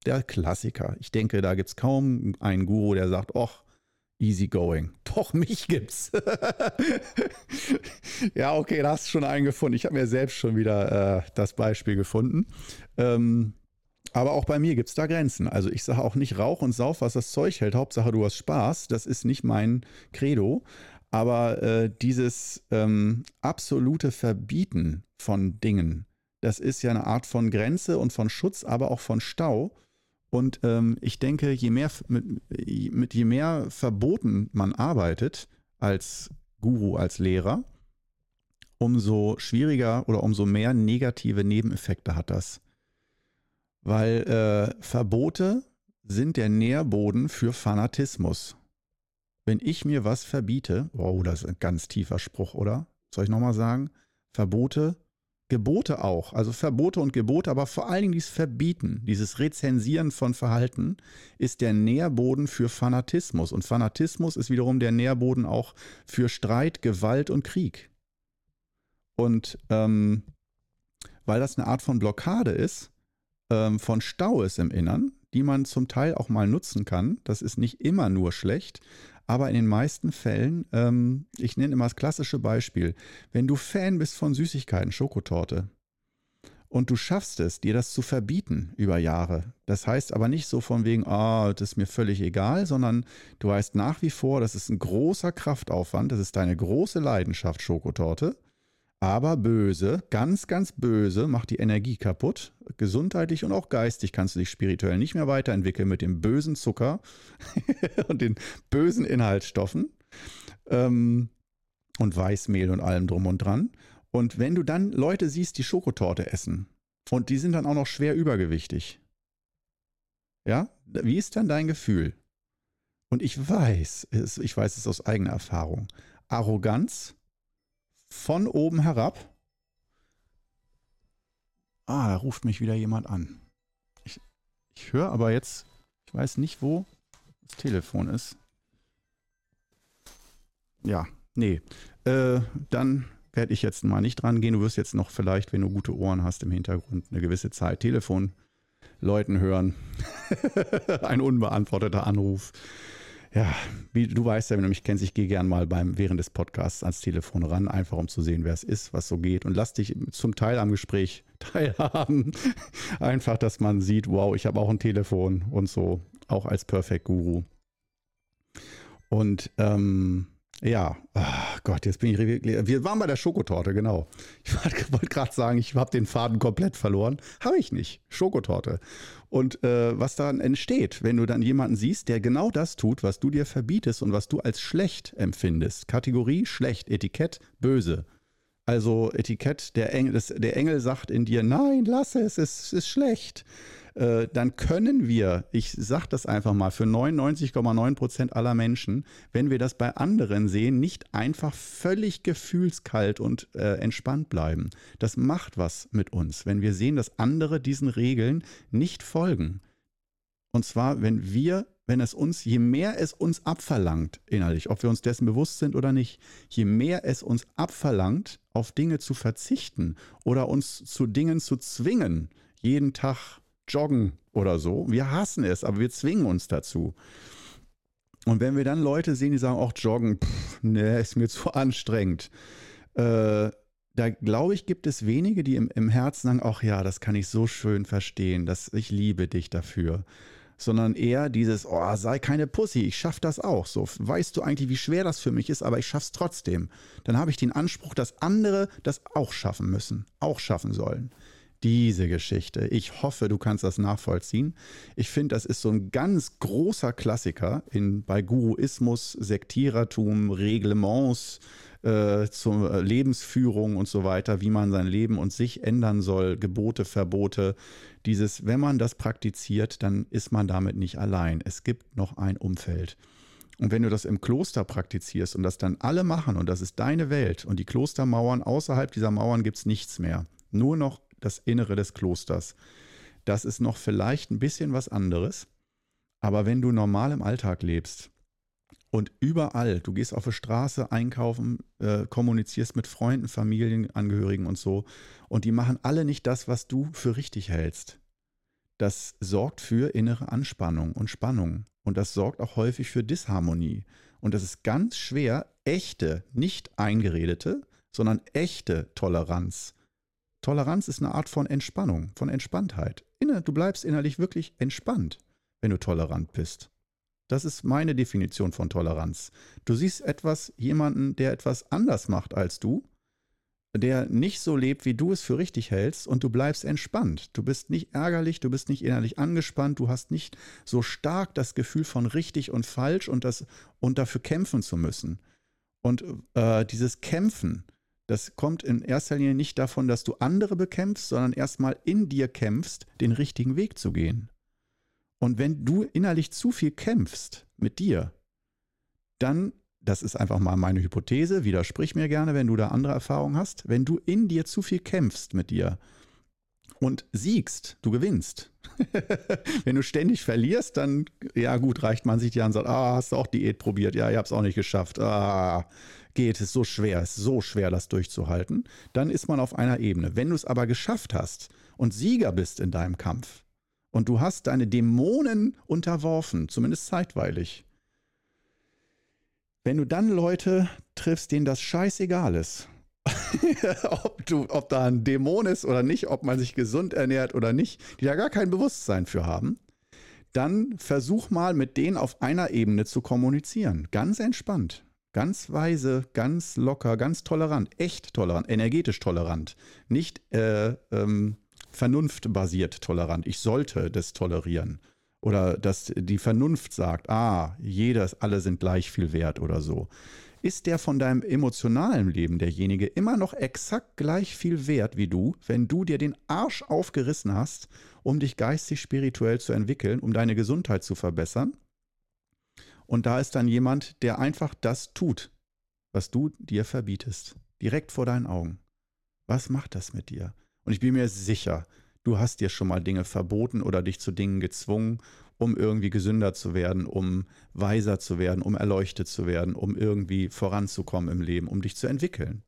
S1: Der Klassiker. Ich denke, da gibt es kaum einen Guru, der sagt, ach, easy going. Doch, mich gibt's. ja, okay, da hast du schon einen gefunden. Ich habe mir selbst schon wieder äh, das Beispiel gefunden. Ähm, aber auch bei mir gibt es da Grenzen. Also ich sage auch nicht Rauch und Sauf, was das Zeug hält. Hauptsache du hast Spaß. Das ist nicht mein Credo. Aber äh, dieses ähm, absolute Verbieten von Dingen, das ist ja eine Art von Grenze und von Schutz, aber auch von Stau. Und ähm, ich denke, je mehr, mit, mit je mehr Verboten man arbeitet als Guru, als Lehrer, umso schwieriger oder umso mehr negative Nebeneffekte hat das. Weil äh, Verbote sind der Nährboden für Fanatismus. Wenn ich mir was verbiete, wow, das ist ein ganz tiefer Spruch, oder? soll ich nochmal sagen? Verbote, Gebote auch. Also Verbote und Gebote, aber vor allen Dingen dieses Verbieten, dieses Rezensieren von Verhalten ist der Nährboden für Fanatismus. Und Fanatismus ist wiederum der Nährboden auch für Streit, Gewalt und Krieg. Und ähm, weil das eine Art von Blockade ist, ähm, von Stau ist im Innern, die man zum Teil auch mal nutzen kann. Das ist nicht immer nur schlecht, aber in den meisten Fällen, ähm, ich nenne immer das klassische Beispiel, wenn du Fan bist von Süßigkeiten, Schokotorte, und du schaffst es, dir das zu verbieten über Jahre. Das heißt aber nicht so von wegen, ah, oh, das ist mir völlig egal, sondern du weißt nach wie vor, das ist ein großer Kraftaufwand, das ist deine große Leidenschaft, Schokotorte aber böse, ganz, ganz böse, macht die Energie kaputt. Gesundheitlich und auch geistig kannst du dich spirituell nicht mehr weiterentwickeln mit dem bösen Zucker und den bösen Inhaltsstoffen ähm, und Weißmehl und allem drum und dran. Und wenn du dann Leute siehst, die Schokotorte essen und die sind dann auch noch schwer übergewichtig, ja, wie ist dann dein Gefühl? Und ich weiß, ich weiß es aus eigener Erfahrung. Arroganz, von oben herab. Ah, da ruft mich wieder jemand an. Ich, ich höre aber jetzt, ich weiß nicht, wo das Telefon ist. Ja, nee. Äh, dann werde ich jetzt mal nicht dran gehen. Du wirst jetzt noch vielleicht, wenn du gute Ohren hast, im Hintergrund eine gewisse Zeit Telefon läuten hören. Ein unbeantworteter Anruf. Ja, wie du weißt ja, wenn du mich kennst, ich gehe gern mal beim, während des Podcasts ans Telefon ran, einfach um zu sehen, wer es ist, was so geht und lass dich zum Teil am Gespräch teilhaben. einfach, dass man sieht, wow, ich habe auch ein Telefon und so, auch als Perfect Guru. Und ähm, ja, oh Gott, jetzt bin ich. Wir waren bei der Schokotorte, genau. Ich wollte gerade sagen, ich habe den Faden komplett verloren. Habe ich nicht. Schokotorte. Und äh, was dann entsteht, wenn du dann jemanden siehst, der genau das tut, was du dir verbietest und was du als schlecht empfindest. Kategorie schlecht, Etikett böse. Also Etikett, der Engel, der Engel sagt in dir, nein, lass es, es ist schlecht. Äh, dann können wir, ich sage das einfach mal, für 99,9 Prozent aller Menschen, wenn wir das bei anderen sehen, nicht einfach völlig gefühlskalt und äh, entspannt bleiben. Das macht was mit uns, wenn wir sehen, dass andere diesen Regeln nicht folgen. Und zwar, wenn wir, wenn es uns, je mehr es uns abverlangt, innerlich, ob wir uns dessen bewusst sind oder nicht, je mehr es uns abverlangt, auf Dinge zu verzichten oder uns zu Dingen zu zwingen, jeden Tag joggen oder so. Wir hassen es, aber wir zwingen uns dazu. Und wenn wir dann Leute sehen, die sagen, auch joggen, pff, ne, ist mir zu anstrengend. Äh, da glaube ich, gibt es wenige, die im, im Herzen sagen, ach ja, das kann ich so schön verstehen, dass ich liebe dich dafür. Sondern eher dieses, oh, sei keine Pussy, ich schaff das auch. So, weißt du eigentlich, wie schwer das für mich ist, aber ich schaff's trotzdem. Dann habe ich den Anspruch, dass andere das auch schaffen müssen, auch schaffen sollen diese Geschichte. Ich hoffe, du kannst das nachvollziehen. Ich finde, das ist so ein ganz großer Klassiker in, bei Guruismus, Sektierertum, Reglements äh, zur Lebensführung und so weiter, wie man sein Leben und sich ändern soll, Gebote, Verbote. Dieses, wenn man das praktiziert, dann ist man damit nicht allein. Es gibt noch ein Umfeld. Und wenn du das im Kloster praktizierst und das dann alle machen und das ist deine Welt und die Klostermauern, außerhalb dieser Mauern gibt es nichts mehr. Nur noch das Innere des Klosters. Das ist noch vielleicht ein bisschen was anderes, aber wenn du normal im Alltag lebst und überall, du gehst auf die Straße einkaufen, äh, kommunizierst mit Freunden, Familienangehörigen und so, und die machen alle nicht das, was du für richtig hältst. Das sorgt für innere Anspannung und Spannung. Und das sorgt auch häufig für Disharmonie. Und das ist ganz schwer, echte, nicht eingeredete, sondern echte Toleranz Toleranz ist eine Art von Entspannung, von Entspanntheit. Du bleibst innerlich wirklich entspannt, wenn du tolerant bist. Das ist meine Definition von Toleranz. Du siehst etwas, jemanden, der etwas anders macht als du, der nicht so lebt, wie du es für richtig hältst, und du bleibst entspannt. Du bist nicht ärgerlich, du bist nicht innerlich angespannt, du hast nicht so stark das Gefühl von richtig und falsch und, das, und dafür kämpfen zu müssen. Und äh, dieses Kämpfen, das kommt in erster Linie nicht davon, dass du andere bekämpfst, sondern erstmal in dir kämpfst, den richtigen Weg zu gehen. Und wenn du innerlich zu viel kämpfst mit dir, dann das ist einfach mal meine Hypothese, widersprich mir gerne, wenn du da andere Erfahrungen hast, wenn du in dir zu viel kämpfst mit dir und siegst, du gewinnst. wenn du ständig verlierst, dann, ja gut, reicht man sich die an und sagt, ah, hast du auch Diät probiert? Ja, ich habe es auch nicht geschafft. Ah, geht, es ist so schwer, ist so schwer, das durchzuhalten. Dann ist man auf einer Ebene. Wenn du es aber geschafft hast und Sieger bist in deinem Kampf und du hast deine Dämonen unterworfen, zumindest zeitweilig, wenn du dann Leute triffst, denen das scheißegal ist, ob, du, ob da ein Dämon ist oder nicht, ob man sich gesund ernährt oder nicht, die da gar kein Bewusstsein für haben, dann versuch mal mit denen auf einer Ebene zu kommunizieren. Ganz entspannt, ganz weise, ganz locker, ganz tolerant, echt tolerant, energetisch tolerant, nicht äh, ähm, vernunftbasiert tolerant. Ich sollte das tolerieren, oder dass die Vernunft sagt, ah, jeder, alle sind gleich viel wert oder so. Ist der von deinem emotionalen Leben derjenige immer noch exakt gleich viel wert wie du, wenn du dir den Arsch aufgerissen hast, um dich geistig spirituell zu entwickeln, um deine Gesundheit zu verbessern? Und da ist dann jemand, der einfach das tut, was du dir verbietest, direkt vor deinen Augen. Was macht das mit dir? Und ich bin mir sicher, du hast dir schon mal Dinge verboten oder dich zu Dingen gezwungen, um irgendwie gesünder zu werden, um weiser zu werden, um erleuchtet zu werden, um irgendwie voranzukommen im Leben, um dich zu entwickeln.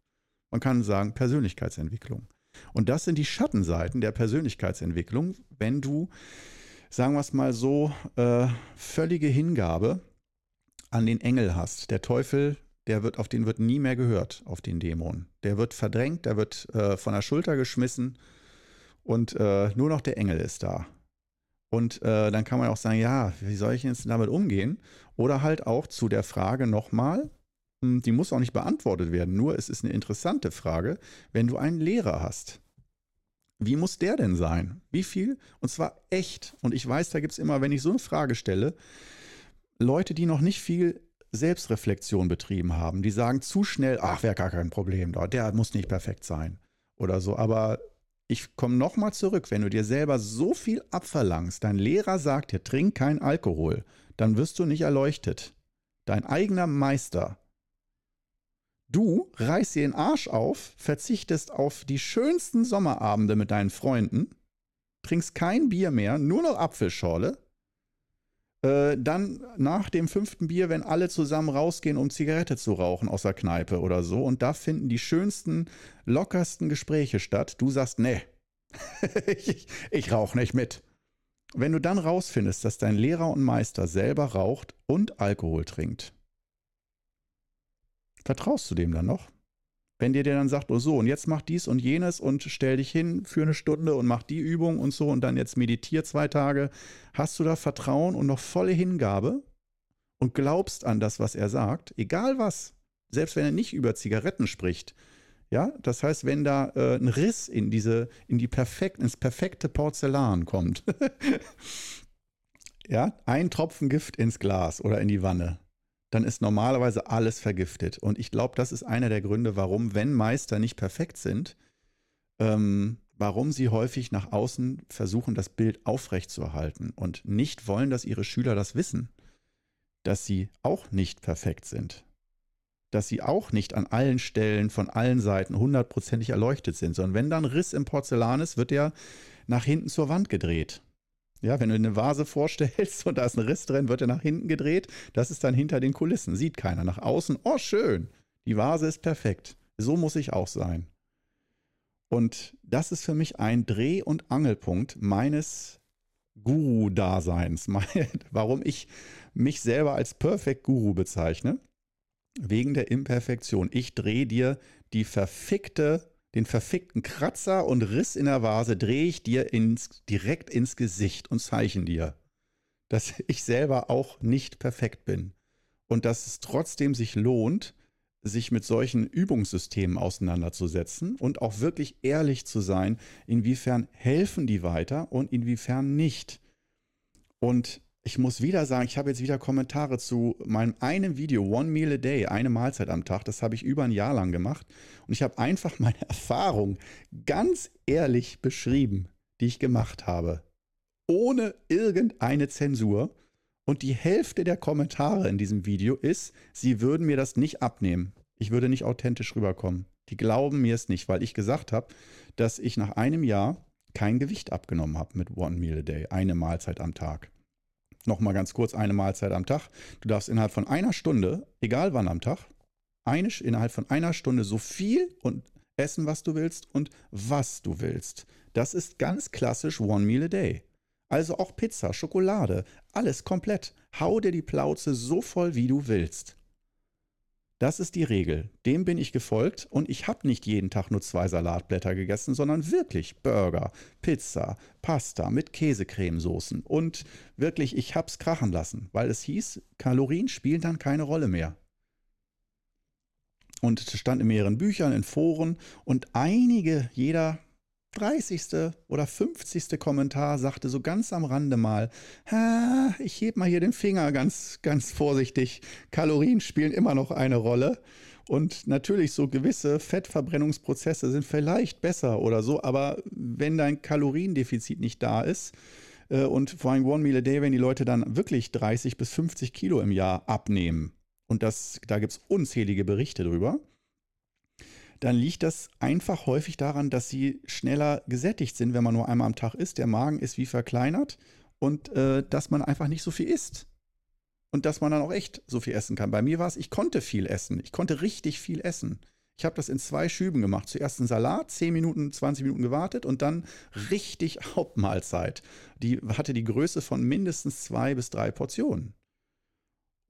S1: Man kann sagen Persönlichkeitsentwicklung. Und das sind die Schattenseiten der Persönlichkeitsentwicklung, wenn du, sagen wir es mal so, äh, völlige Hingabe an den Engel hast. Der Teufel, der wird, auf den wird nie mehr gehört, auf den Dämon. Der wird verdrängt, der wird äh, von der Schulter geschmissen und äh, nur noch der Engel ist da. Und äh, dann kann man auch sagen, ja, wie soll ich jetzt damit umgehen? Oder halt auch zu der Frage nochmal, hm, die muss auch nicht beantwortet werden, nur es ist eine interessante Frage, wenn du einen Lehrer hast. Wie muss der denn sein? Wie viel? Und zwar echt. Und ich weiß, da gibt es immer, wenn ich so eine Frage stelle, Leute, die noch nicht viel Selbstreflexion betrieben haben, die sagen zu schnell, ach, wäre gar kein Problem der muss nicht perfekt sein oder so. Aber ich komme nochmal zurück, wenn du dir selber so viel abverlangst, dein Lehrer sagt dir, trink kein Alkohol, dann wirst du nicht erleuchtet. Dein eigener Meister. Du reißt dir den Arsch auf, verzichtest auf die schönsten Sommerabende mit deinen Freunden, trinkst kein Bier mehr, nur noch Apfelschorle, äh, dann nach dem fünften Bier, wenn alle zusammen rausgehen, um Zigarette zu rauchen aus der Kneipe oder so, und da finden die schönsten, lockersten Gespräche statt, du sagst, nee, ich, ich rauche nicht mit. Wenn du dann rausfindest, dass dein Lehrer und Meister selber raucht und Alkohol trinkt, vertraust du dem dann noch? Wenn dir der dann sagt, oh so, und jetzt mach dies und jenes und stell dich hin für eine Stunde und mach die Übung und so und dann jetzt meditier zwei Tage, hast du da Vertrauen und noch volle Hingabe und glaubst an das, was er sagt, egal was, selbst wenn er nicht über Zigaretten spricht. Ja, das heißt, wenn da äh, ein Riss in diese, in die perfekt, ins perfekte Porzellan kommt, ja, ein Tropfen Gift ins Glas oder in die Wanne, dann ist normalerweise alles vergiftet. Und ich glaube, das ist einer der Gründe, warum, wenn Meister nicht perfekt sind, ähm, warum sie häufig nach außen versuchen, das Bild aufrechtzuerhalten und nicht wollen, dass ihre Schüler das wissen, dass sie auch nicht perfekt sind, dass sie auch nicht an allen Stellen von allen Seiten hundertprozentig erleuchtet sind, sondern wenn dann Riss im Porzellan ist, wird er nach hinten zur Wand gedreht. Ja, wenn du eine Vase vorstellst und da ist ein Riss drin, wird er nach hinten gedreht. Das ist dann hinter den Kulissen. Sieht keiner. Nach außen, oh schön, die Vase ist perfekt. So muss ich auch sein. Und das ist für mich ein Dreh- und Angelpunkt meines Guru-Daseins. Warum ich mich selber als Perfect Guru bezeichne. Wegen der Imperfektion. Ich drehe dir die verfickte den verfickten Kratzer und Riss in der Vase drehe ich dir ins, direkt ins Gesicht und zeichne dir, dass ich selber auch nicht perfekt bin und dass es trotzdem sich lohnt, sich mit solchen Übungssystemen auseinanderzusetzen und auch wirklich ehrlich zu sein, inwiefern helfen die weiter und inwiefern nicht. Und ich muss wieder sagen, ich habe jetzt wieder Kommentare zu meinem einen Video, One Meal a Day, eine Mahlzeit am Tag. Das habe ich über ein Jahr lang gemacht. Und ich habe einfach meine Erfahrung ganz ehrlich beschrieben, die ich gemacht habe. Ohne irgendeine Zensur. Und die Hälfte der Kommentare in diesem Video ist, sie würden mir das nicht abnehmen. Ich würde nicht authentisch rüberkommen. Die glauben mir es nicht, weil ich gesagt habe, dass ich nach einem Jahr kein Gewicht abgenommen habe mit One Meal a Day, eine Mahlzeit am Tag. Nochmal ganz kurz, eine Mahlzeit am Tag. Du darfst innerhalb von einer Stunde, egal wann am Tag, eine, innerhalb von einer Stunde so viel und essen, was du willst und was du willst. Das ist ganz klassisch One Meal a Day. Also auch Pizza, Schokolade, alles komplett. Hau dir die Plauze so voll, wie du willst. Das ist die Regel. Dem bin ich gefolgt und ich habe nicht jeden Tag nur zwei Salatblätter gegessen, sondern wirklich Burger, Pizza, Pasta mit Käsecremesoßen und wirklich, ich habe es krachen lassen, weil es hieß, Kalorien spielen dann keine Rolle mehr. Und es stand in mehreren Büchern, in Foren und einige, jeder 30. oder 50. Kommentar sagte so ganz am Rande mal, ich heb mal hier den Finger ganz, ganz vorsichtig. Kalorien spielen immer noch eine Rolle. Und natürlich so gewisse Fettverbrennungsprozesse sind vielleicht besser oder so, aber wenn dein Kaloriendefizit nicht da ist, äh, und vor allem One Meal a Day, wenn die Leute dann wirklich 30 bis 50 Kilo im Jahr abnehmen, und das, da gibt es unzählige Berichte drüber, dann liegt das einfach häufig daran, dass sie schneller gesättigt sind, wenn man nur einmal am Tag isst. Der Magen ist wie verkleinert und äh, dass man einfach nicht so viel isst. Und dass man dann auch echt so viel essen kann. Bei mir war es, ich konnte viel essen. Ich konnte richtig viel essen. Ich habe das in zwei Schüben gemacht. Zuerst einen Salat, 10 Minuten, 20 Minuten gewartet und dann richtig Hauptmahlzeit. Die hatte die Größe von mindestens zwei bis drei Portionen.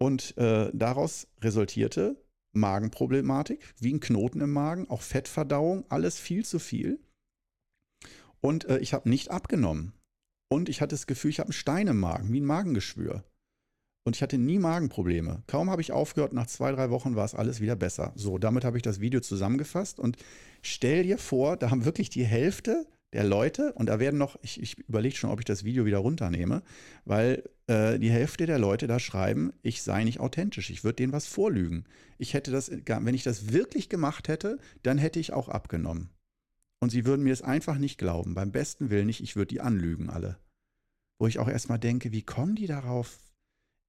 S1: Und äh, daraus resultierte Magenproblematik, wie ein Knoten im Magen, auch Fettverdauung, alles viel zu viel. Und äh, ich habe nicht abgenommen. Und ich hatte das Gefühl, ich habe einen Stein im Magen, wie ein Magengeschwür. Und ich hatte nie Magenprobleme. Kaum habe ich aufgehört, nach zwei, drei Wochen war es alles wieder besser. So, damit habe ich das Video zusammengefasst und stell dir vor, da haben wirklich die Hälfte der Leute, und da werden noch, ich, ich überlege schon, ob ich das Video wieder runternehme, weil äh, die Hälfte der Leute da schreiben, ich sei nicht authentisch, ich würde denen was vorlügen. Ich hätte das, wenn ich das wirklich gemacht hätte, dann hätte ich auch abgenommen. Und sie würden mir es einfach nicht glauben, beim besten Willen nicht, ich würde die anlügen alle. Wo ich auch erstmal denke, wie kommen die darauf?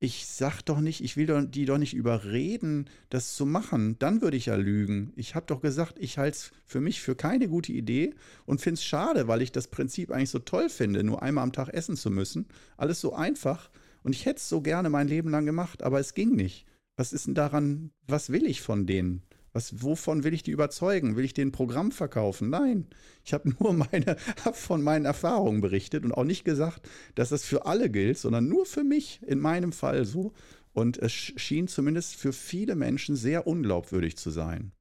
S1: Ich sag doch nicht, ich will doch, die doch nicht überreden, das zu machen. Dann würde ich ja lügen. Ich habe doch gesagt, ich halte es für mich für keine gute Idee und finde es schade, weil ich das Prinzip eigentlich so toll finde, nur einmal am Tag essen zu müssen. Alles so einfach. Und ich hätte es so gerne mein Leben lang gemacht, aber es ging nicht. Was ist denn daran, was will ich von denen? Was, wovon will ich die überzeugen? Will ich den Programm verkaufen? Nein. Ich habe nur meine, hab von meinen Erfahrungen berichtet und auch nicht gesagt, dass das für alle gilt, sondern nur für mich, in meinem Fall so. Und es schien zumindest für viele Menschen sehr unglaubwürdig zu sein.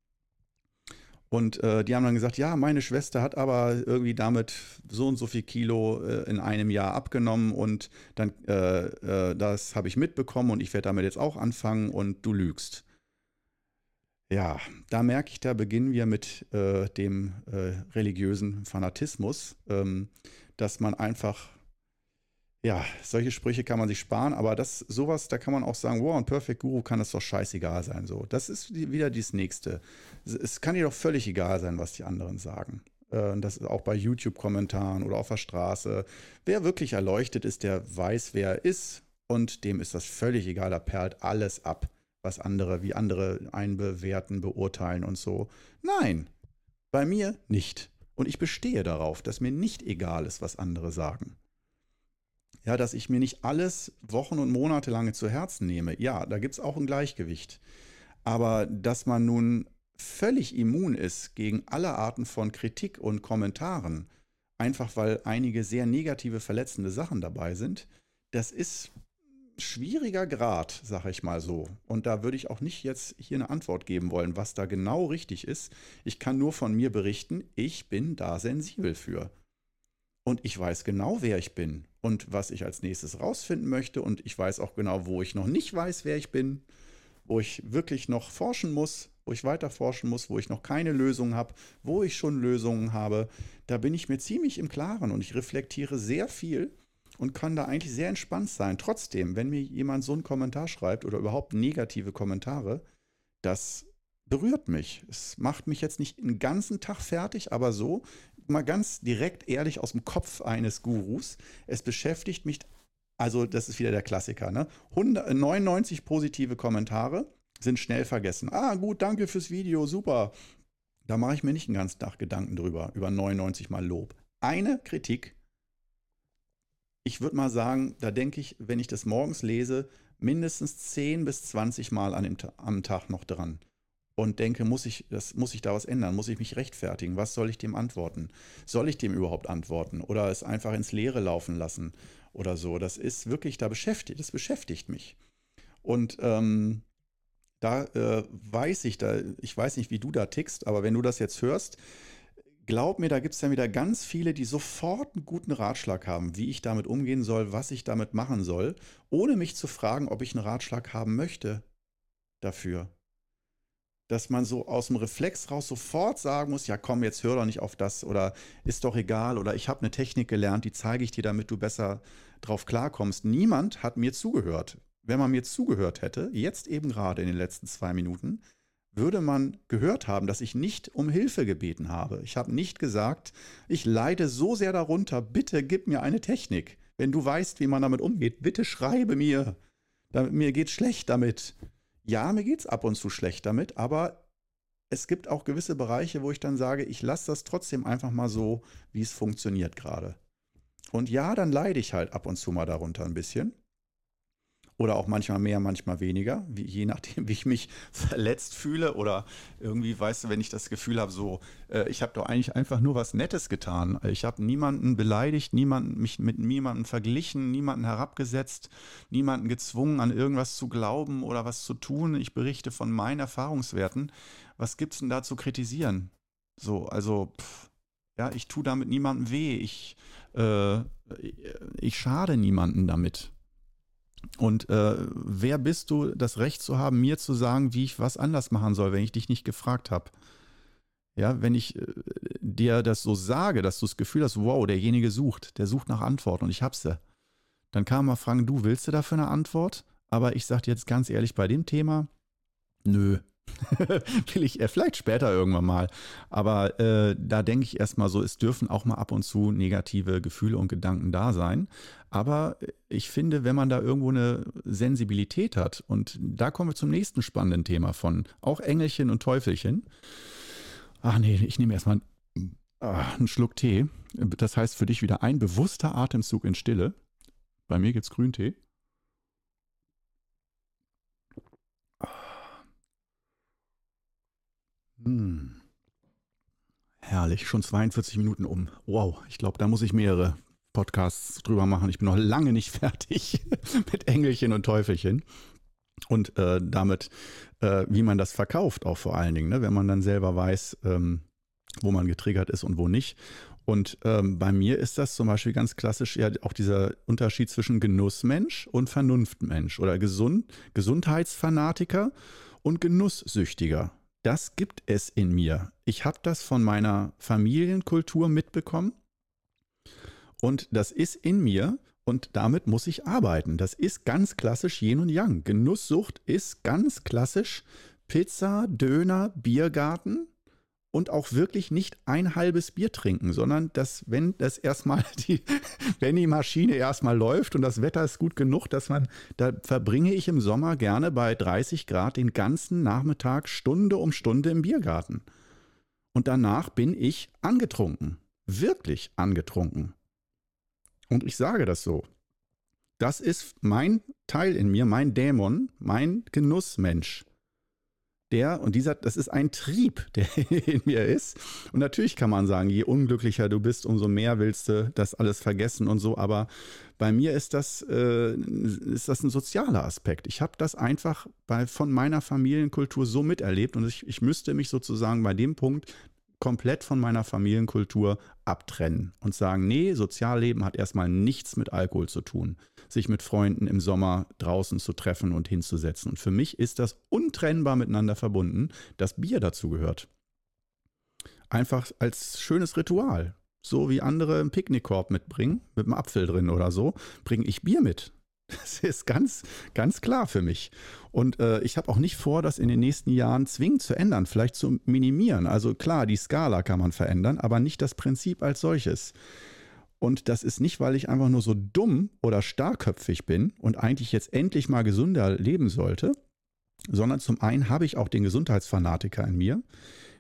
S1: Und äh, die haben dann gesagt, ja, meine Schwester hat aber irgendwie damit so und so viel Kilo äh, in einem Jahr abgenommen und dann äh, äh das habe ich mitbekommen und ich werde damit jetzt auch anfangen und du lügst. Ja, da merke ich, da beginnen wir mit äh, dem äh, religiösen Fanatismus, ähm, dass man einfach, ja, solche Sprüche kann man sich sparen, aber das, sowas, da kann man auch sagen, wow, ein Perfect Guru kann es doch scheißegal sein. So, das ist wieder das Nächste. Es kann dir doch völlig egal sein, was die anderen sagen. Äh, das ist auch bei YouTube-Kommentaren oder auf der Straße. Wer wirklich erleuchtet ist, der weiß, wer er ist und dem ist das völlig egal, da perlt alles ab was andere, wie andere einbewerten, beurteilen und so. Nein, bei mir nicht. Und ich bestehe darauf, dass mir nicht egal ist, was andere sagen. Ja, dass ich mir nicht alles Wochen und Monate lange zu Herzen nehme. Ja, da gibt es auch ein Gleichgewicht. Aber dass man nun völlig immun ist gegen alle Arten von Kritik und Kommentaren, einfach weil einige sehr negative, verletzende Sachen dabei sind, das ist schwieriger Grad, sag ich mal so. Und da würde ich auch nicht jetzt hier eine Antwort geben wollen, was da genau richtig ist. Ich kann nur von mir berichten, ich bin da sensibel für. Und ich weiß genau, wer ich bin und was ich als nächstes rausfinden möchte. Und ich weiß auch genau, wo ich noch nicht weiß, wer ich bin, wo ich wirklich noch forschen muss, wo ich weiter forschen muss, wo ich noch keine Lösung habe, wo ich schon Lösungen habe. Da bin ich mir ziemlich im Klaren und ich reflektiere sehr viel und kann da eigentlich sehr entspannt sein. Trotzdem, wenn mir jemand so einen Kommentar schreibt oder überhaupt negative Kommentare, das berührt mich. Es macht mich jetzt nicht den ganzen Tag fertig, aber so, mal ganz direkt ehrlich aus dem Kopf eines Gurus, es beschäftigt mich Also, das ist wieder der Klassiker. Ne? 100, 99 positive Kommentare sind schnell vergessen. Ah, gut, danke fürs Video, super. Da mache ich mir nicht den ganzen Tag Gedanken drüber, über 99 mal Lob. Eine Kritik, ich würde mal sagen, da denke ich, wenn ich das morgens lese, mindestens 10 bis 20 Mal an dem, am Tag noch dran und denke, muss ich, das, muss ich da was ändern? Muss ich mich rechtfertigen? Was soll ich dem antworten? Soll ich dem überhaupt antworten oder es einfach ins Leere laufen lassen oder so? Das ist wirklich da beschäftigt, das beschäftigt mich. Und ähm, da äh, weiß ich, da, ich weiß nicht, wie du da tickst, aber wenn du das jetzt hörst, glaub mir, da gibt es dann wieder ganz viele, die sofort einen guten Ratschlag haben, wie ich damit umgehen soll, was ich damit machen soll, ohne mich zu fragen, ob ich einen Ratschlag haben möchte dafür dass man so aus dem Reflex raus sofort sagen muss, ja komm, jetzt hör doch nicht auf das oder ist doch egal oder ich habe eine Technik gelernt, die zeige ich dir, damit du besser drauf klarkommst. Niemand hat mir zugehört. Wenn man mir zugehört hätte, jetzt eben gerade in den letzten zwei Minuten, würde man gehört haben, dass ich nicht um Hilfe gebeten habe. Ich habe nicht gesagt, ich leide so sehr darunter, bitte gib mir eine Technik. Wenn du weißt, wie man damit umgeht, bitte schreibe mir. Mir geht schlecht damit ja, mir geht es ab und zu schlecht damit, aber es gibt auch gewisse Bereiche, wo ich dann sage, ich lasse das trotzdem einfach mal so, wie es funktioniert gerade. Und ja, dann leide ich halt ab und zu mal darunter ein bisschen. Oder auch manchmal mehr, manchmal weniger, wie, je nachdem, wie ich mich verletzt fühle. Oder irgendwie, weißt du, wenn ich das Gefühl habe, so, äh, ich habe doch eigentlich einfach nur was Nettes getan. Ich habe niemanden beleidigt, niemanden, mich mit niemandem verglichen, niemanden herabgesetzt, niemanden gezwungen, an irgendwas zu glauben oder was zu tun. Ich berichte von meinen Erfahrungswerten. Was gibt es denn da zu kritisieren? So, also, pff, ja, ich tue damit niemandem weh. Ich, äh, ich schade niemanden damit. Und äh, wer bist du, das Recht zu haben, mir zu sagen, wie ich was anders machen soll, wenn ich dich nicht gefragt habe? Ja, wenn ich äh, dir das so sage, dass du das Gefühl hast, wow, derjenige sucht, der sucht nach Antworten und ich hab sie, dann kann man fragen, du willst du dafür eine Antwort? Aber ich sag dir jetzt ganz ehrlich, bei dem Thema, nö, Will ich äh, vielleicht später irgendwann mal. Aber äh, da denke ich erstmal so, es dürfen auch mal ab und zu negative Gefühle und Gedanken da sein. Aber ich finde, wenn man da irgendwo eine Sensibilität hat, und da kommen wir zum nächsten spannenden Thema von auch Engelchen und Teufelchen. Ach nee, ich nehme erstmal ah, einen Schluck Tee. Das heißt für dich wieder ein bewusster Atemzug in Stille. Bei mir gibt es Grüntee. Hm. Herrlich, schon 42 Minuten um. Wow, ich glaube, da muss ich mehrere Podcasts drüber machen. Ich bin noch lange nicht fertig mit Engelchen und Teufelchen. Und äh, damit, äh, wie man das verkauft, auch vor allen Dingen, ne? wenn man dann selber weiß, ähm, wo man getriggert ist und wo nicht. Und ähm, bei mir ist das zum Beispiel ganz klassisch ja auch dieser Unterschied zwischen Genussmensch und Vernunftmensch oder Gesund Gesundheitsfanatiker und Genusssüchtiger das gibt es in mir. Ich habe das von meiner Familienkultur mitbekommen und das ist in mir und damit muss ich arbeiten. Das ist ganz klassisch Yin und Yang. Genusssucht ist ganz klassisch Pizza, Döner, Biergarten und auch wirklich nicht ein halbes Bier trinken, sondern dass, wenn das erstmal die, wenn die Maschine erstmal läuft und das Wetter ist gut genug, dass man, da verbringe ich im Sommer gerne bei 30 Grad den ganzen Nachmittag Stunde um Stunde im Biergarten. Und danach bin ich angetrunken. Wirklich angetrunken. Und ich sage das so. Das ist mein Teil in mir, mein Dämon, mein Genussmensch der, und dieser, das ist ein Trieb, der in mir ist. Und natürlich kann man sagen, je unglücklicher du bist, umso mehr willst du das alles vergessen und so. Aber bei mir ist das, äh, ist das ein sozialer Aspekt. Ich habe das einfach bei, von meiner Familienkultur so miterlebt und ich, ich müsste mich sozusagen bei dem Punkt komplett von meiner Familienkultur abtrennen und sagen, nee, Sozialleben hat erstmal nichts mit Alkohol zu tun, sich mit Freunden im Sommer draußen zu treffen und hinzusetzen. Und für mich ist das untrennbar miteinander verbunden, dass Bier dazu gehört. Einfach als schönes Ritual. So wie andere einen Picknickkorb mitbringen, mit einem Apfel drin oder so, bringe ich Bier mit. Das ist ganz, ganz klar für mich. Und äh, ich habe auch nicht vor, das in den nächsten Jahren zwingend zu ändern, vielleicht zu minimieren. Also klar, die Skala kann man verändern, aber nicht das Prinzip als solches. Und das ist nicht, weil ich einfach nur so dumm oder starrköpfig bin und eigentlich jetzt endlich mal gesünder leben sollte, sondern zum einen habe ich auch den Gesundheitsfanatiker in mir,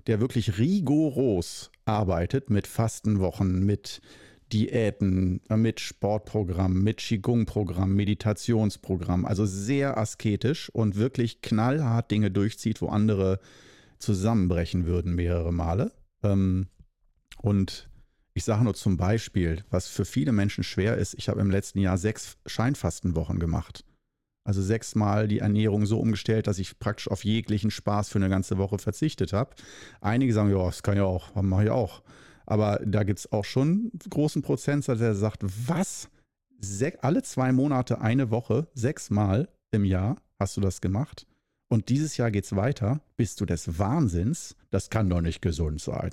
S1: der wirklich rigoros arbeitet mit Fastenwochen, mit Diäten, mit Sportprogramm, mit Qigong-Programm, Meditationsprogramm, also sehr asketisch und wirklich knallhart Dinge durchzieht, wo andere zusammenbrechen würden mehrere Male. Ähm, und ich sage nur zum Beispiel, was für viele Menschen schwer ist, ich habe im letzten Jahr sechs Scheinfastenwochen gemacht. Also sechsmal die Ernährung so umgestellt, dass ich praktisch auf jeglichen Spaß für eine ganze Woche verzichtet habe. Einige sagen, ja, das kann ja auch, mache ich auch. Aber da gibt es auch schon einen großen Prozentsatz, der sagt, was? Se alle zwei Monate eine Woche, sechsmal im Jahr hast du das gemacht? Und dieses Jahr geht es weiter. Bist du des Wahnsinns? Das kann doch nicht gesund sein.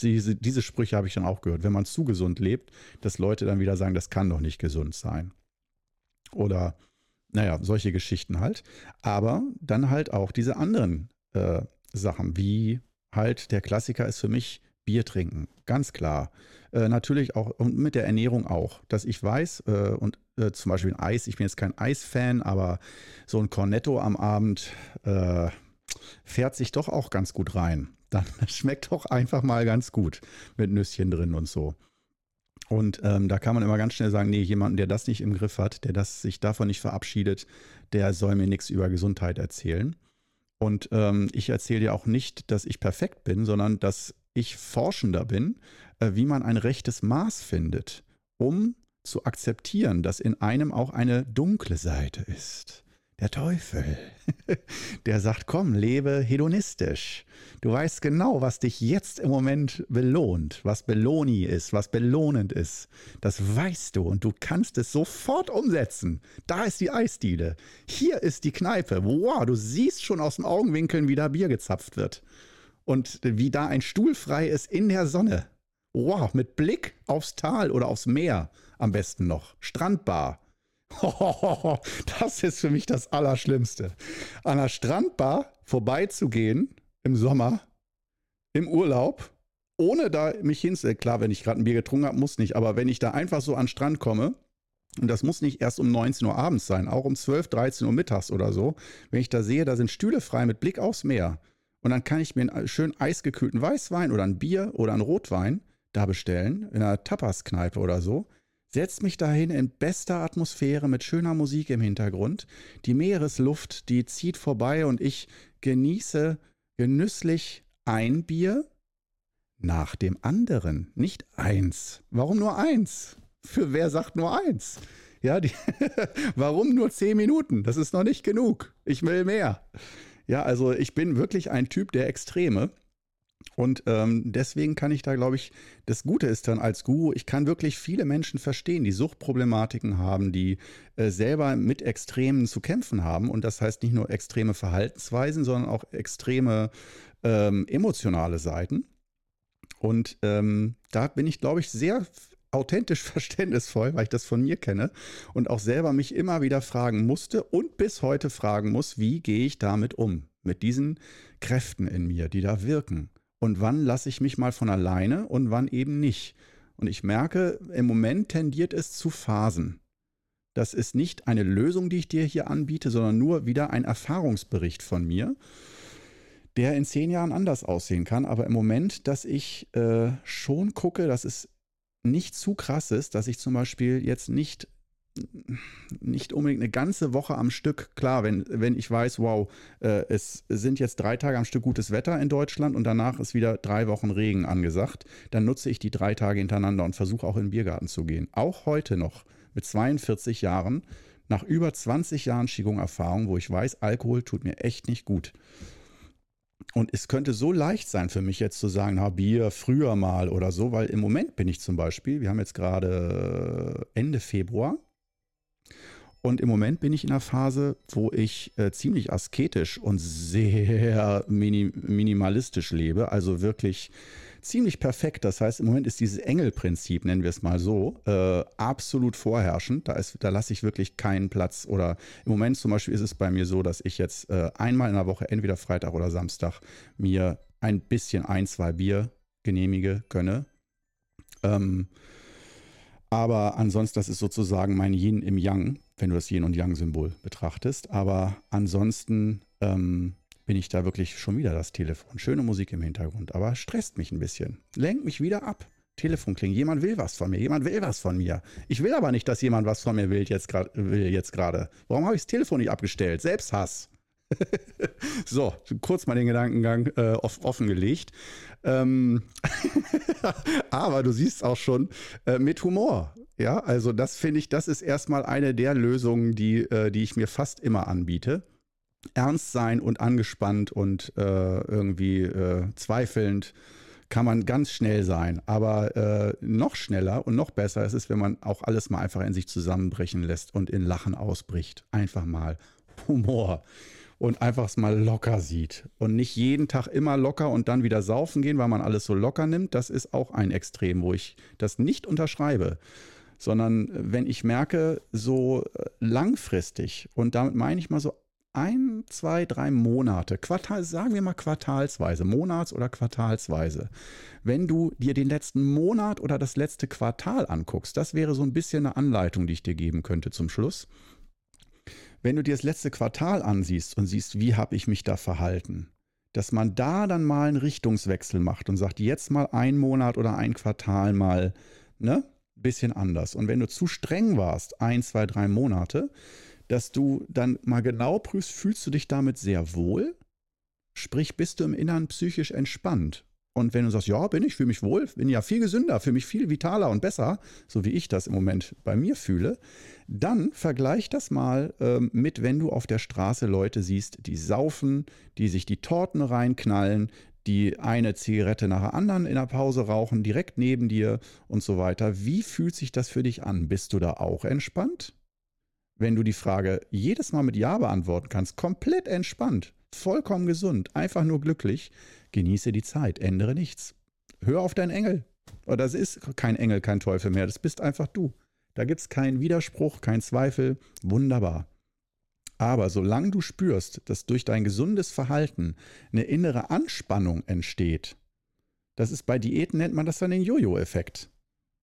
S1: Diese, diese Sprüche habe ich dann auch gehört. Wenn man zu gesund lebt, dass Leute dann wieder sagen, das kann doch nicht gesund sein. Oder, naja, solche Geschichten halt. Aber dann halt auch diese anderen äh, Sachen, wie halt der Klassiker ist für mich Bier trinken, ganz klar. Äh, natürlich auch und mit der Ernährung auch, dass ich weiß äh, und äh, zum Beispiel ein Eis, ich bin jetzt kein Eisfan, aber so ein Cornetto am Abend äh, fährt sich doch auch ganz gut rein. Dann schmeckt doch einfach mal ganz gut mit Nüsschen drin und so. Und ähm, da kann man immer ganz schnell sagen, nee, jemanden, der das nicht im Griff hat, der das sich davon nicht verabschiedet, der soll mir nichts über Gesundheit erzählen. Und ähm, ich erzähle dir auch nicht, dass ich perfekt bin, sondern dass ich Forschender bin, äh, wie man ein rechtes Maß findet, um zu akzeptieren, dass in einem auch eine dunkle Seite ist. Der Teufel, der sagt, komm, lebe hedonistisch. Du weißt genau, was dich jetzt im Moment belohnt, was Beloni ist, was belohnend ist. Das weißt du und du kannst es sofort umsetzen. Da ist die Eisdiele. Hier ist die Kneipe. Wow, du siehst schon aus den Augenwinkeln, wie da Bier gezapft wird und wie da ein Stuhl frei ist in der Sonne. Wow, mit Blick aufs Tal oder aufs Meer am besten noch. Strandbar. das ist für mich das Allerschlimmste. An der Strandbar vorbeizugehen im Sommer, im Urlaub, ohne da mich hinzusetzen. Klar, wenn ich gerade ein Bier getrunken habe, muss nicht. Aber wenn ich da einfach so an den Strand komme, und das muss nicht erst um 19 Uhr abends sein, auch um 12, 13 Uhr mittags oder so, wenn ich da sehe, da sind Stühle frei mit Blick aufs Meer, und dann kann ich mir einen schön eisgekühlten Weißwein oder ein Bier oder einen Rotwein da bestellen, in einer Tapas-Kneipe oder so. Setz mich dahin in bester Atmosphäre mit schöner Musik im Hintergrund. Die Meeresluft, die zieht vorbei und ich genieße genüsslich ein Bier nach dem anderen. Nicht eins. Warum nur eins? Für wer sagt nur eins? Ja, die, warum nur zehn Minuten? Das ist noch nicht genug. Ich will mehr. Ja, also ich bin wirklich ein Typ der Extreme. Und ähm, deswegen kann ich da, glaube ich, das Gute ist dann als Guru, ich kann wirklich viele Menschen verstehen, die Suchtproblematiken haben, die äh, selber mit Extremen zu kämpfen haben. Und das heißt nicht nur extreme Verhaltensweisen, sondern auch extreme ähm, emotionale Seiten. Und ähm, da bin ich, glaube ich, sehr authentisch verständnisvoll, weil ich das von mir kenne und auch selber mich immer wieder fragen musste und bis heute fragen muss, wie gehe ich damit um, mit diesen Kräften in mir, die da wirken. Und wann lasse ich mich mal von alleine und wann eben nicht. Und ich merke, im Moment tendiert es zu Phasen. Das ist nicht eine Lösung, die ich dir hier anbiete, sondern nur wieder ein Erfahrungsbericht von mir, der in zehn Jahren anders aussehen kann. Aber im Moment, dass ich äh, schon gucke, dass es nicht zu krass ist, dass ich zum Beispiel jetzt nicht nicht unbedingt eine ganze Woche am Stück, klar, wenn, wenn ich weiß, wow, äh, es sind jetzt drei Tage am Stück gutes Wetter in Deutschland und danach ist wieder drei Wochen Regen angesagt, dann nutze ich die drei Tage hintereinander und versuche auch in den Biergarten zu gehen. Auch heute noch mit 42 Jahren, nach über 20 Jahren Qigong-Erfahrung, wo ich weiß, Alkohol tut mir echt nicht gut. Und es könnte so leicht sein für mich jetzt zu sagen, na, Bier früher mal oder so, weil im Moment bin ich zum Beispiel, wir haben jetzt gerade Ende Februar und im Moment bin ich in einer Phase, wo ich äh, ziemlich asketisch und sehr mini minimalistisch lebe, also wirklich ziemlich perfekt. Das heißt, im Moment ist dieses Engelprinzip, nennen wir es mal so, äh, absolut vorherrschend. Da, da lasse ich wirklich keinen Platz. Oder im Moment zum Beispiel ist es bei mir so, dass ich jetzt äh, einmal in der Woche, entweder Freitag oder Samstag, mir ein bisschen ein, zwei Bier genehmige, gönne. Ähm, Aber ansonsten, das ist sozusagen mein Yin im Yang, wenn du das Yin und Yang-Symbol betrachtest. Aber ansonsten ähm, bin ich da wirklich schon wieder das Telefon. Schöne Musik im Hintergrund, aber stresst mich ein bisschen. Lenkt mich wieder ab. Telefon klingen. Jemand will was von mir. Jemand will was von mir. Ich will aber nicht, dass jemand was von mir will jetzt gerade. Warum habe ich das Telefon nicht abgestellt? Selbsthass. so, kurz mal den Gedankengang äh, offengelegt. Ähm aber du siehst auch schon äh, mit Humor. Ja, also das finde ich, das ist erstmal eine der Lösungen, die, äh, die ich mir fast immer anbiete. Ernst sein und angespannt und äh, irgendwie äh, zweifelnd kann man ganz schnell sein. Aber äh, noch schneller und noch besser ist es, wenn man auch alles mal einfach in sich zusammenbrechen lässt und in Lachen ausbricht. Einfach mal Humor und einfach es mal locker sieht. Und nicht jeden Tag immer locker und dann wieder saufen gehen, weil man alles so locker nimmt. Das ist auch ein Extrem, wo ich das nicht unterschreibe. Sondern wenn ich merke, so äh, langfristig, und damit meine ich mal so ein, zwei, drei Monate, Quartal, sagen wir mal quartalsweise, monats- oder quartalsweise, wenn du dir den letzten Monat oder das letzte Quartal anguckst, das wäre so ein bisschen eine Anleitung, die ich dir geben könnte zum Schluss. Wenn du dir das letzte Quartal ansiehst und siehst, wie habe ich mich da verhalten, dass man da dann mal einen Richtungswechsel macht und sagt, jetzt mal ein Monat oder ein Quartal mal, ne, bisschen anders. Und wenn du zu streng warst, ein, zwei, drei Monate, dass du dann mal genau prüfst, fühlst du dich damit sehr wohl? Sprich, bist du im Inneren psychisch entspannt? Und wenn du sagst, ja, bin ich, fühle mich wohl, bin ja viel gesünder, fühle mich viel vitaler und besser, so wie ich das im Moment bei mir fühle, dann vergleich das mal ähm, mit, wenn du auf der Straße Leute siehst, die saufen, die sich die Torten reinknallen, die eine Zigarette nach der anderen in der Pause rauchen, direkt neben dir und so weiter. Wie fühlt sich das für dich an? Bist du da auch entspannt? wenn du die Frage jedes Mal mit Ja beantworten kannst, komplett entspannt, vollkommen gesund, einfach nur glücklich, genieße die Zeit, ändere nichts. Hör auf deinen Engel. Oder das ist kein Engel, kein Teufel mehr, das bist einfach du. Da gibt es keinen Widerspruch, keinen Zweifel. Wunderbar. Aber solange du spürst, dass durch dein gesundes Verhalten eine innere Anspannung entsteht, das ist bei Diäten nennt man das dann den Jojo-Effekt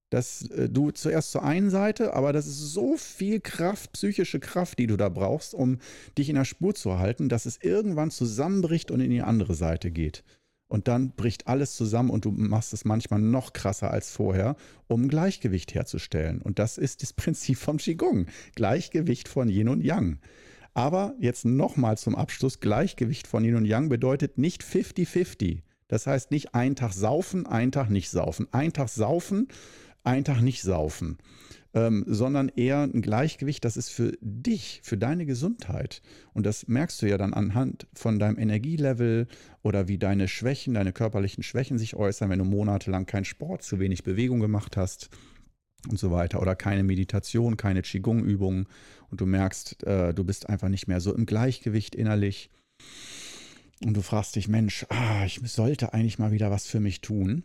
S1: dass äh, du zuerst zur einen Seite, aber das ist so viel Kraft, psychische Kraft, die du da brauchst, um dich in der Spur zu halten, dass es irgendwann zusammenbricht und in die andere Seite geht. Und dann bricht alles zusammen und du machst es manchmal noch krasser als vorher, um Gleichgewicht herzustellen. Und das ist das Prinzip vom Qigong. Gleichgewicht von Yin und Yang. Aber jetzt nochmal zum Abschluss, Gleichgewicht von Yin und Yang bedeutet nicht 50-50. Das heißt nicht ein Tag saufen, ein Tag nicht saufen. Ein Tag saufen einen Tag nicht saufen, ähm, sondern eher ein Gleichgewicht, das ist für dich, für deine Gesundheit. Und das merkst du ja dann anhand von deinem Energielevel oder wie deine Schwächen, deine körperlichen Schwächen sich äußern, wenn du monatelang keinen Sport, zu wenig Bewegung gemacht hast und so weiter oder keine Meditation, keine Qigong-Übungen und du merkst, äh, du bist einfach nicht mehr so im Gleichgewicht innerlich und du fragst dich, Mensch, ah, ich sollte eigentlich mal wieder was für mich tun.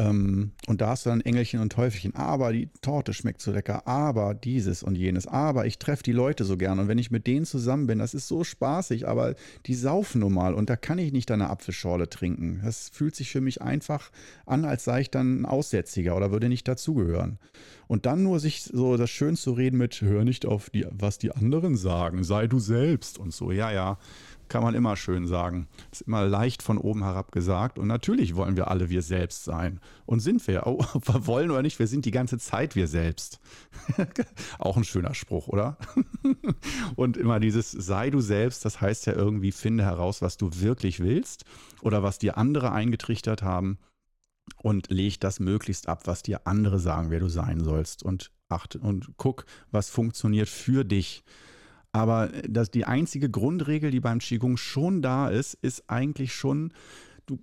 S1: Ähm, und da hast du dann Engelchen und Teufelchen. Aber die Torte schmeckt so lecker. Aber dieses und jenes. Aber ich treffe die Leute so gern. Und wenn ich mit denen zusammen bin, das ist so spaßig. Aber die saufen nun mal. Und da kann ich nicht eine Apfelschorle trinken. Das fühlt sich für mich einfach an, als sei ich dann ein Aussätziger oder würde nicht dazugehören. Und dann nur sich so das schön zu reden mit, hör nicht auf die, was die anderen sagen. Sei du selbst und so. Ja, ja kann man immer schön sagen. Ist immer leicht von oben herab gesagt. Und natürlich wollen wir alle wir selbst sein. Und sind wir. Oh, ob wir wollen oder nicht, wir sind die ganze Zeit wir selbst. Auch ein schöner Spruch, oder? Und immer dieses sei du selbst, das heißt ja irgendwie, finde heraus, was du wirklich willst oder was dir andere eingetrichtert haben und leg das möglichst ab, was dir andere sagen, wer du sein sollst und achte und guck, was funktioniert für dich. Aber das, die einzige Grundregel, die beim Qigong schon da ist, ist eigentlich schon, du,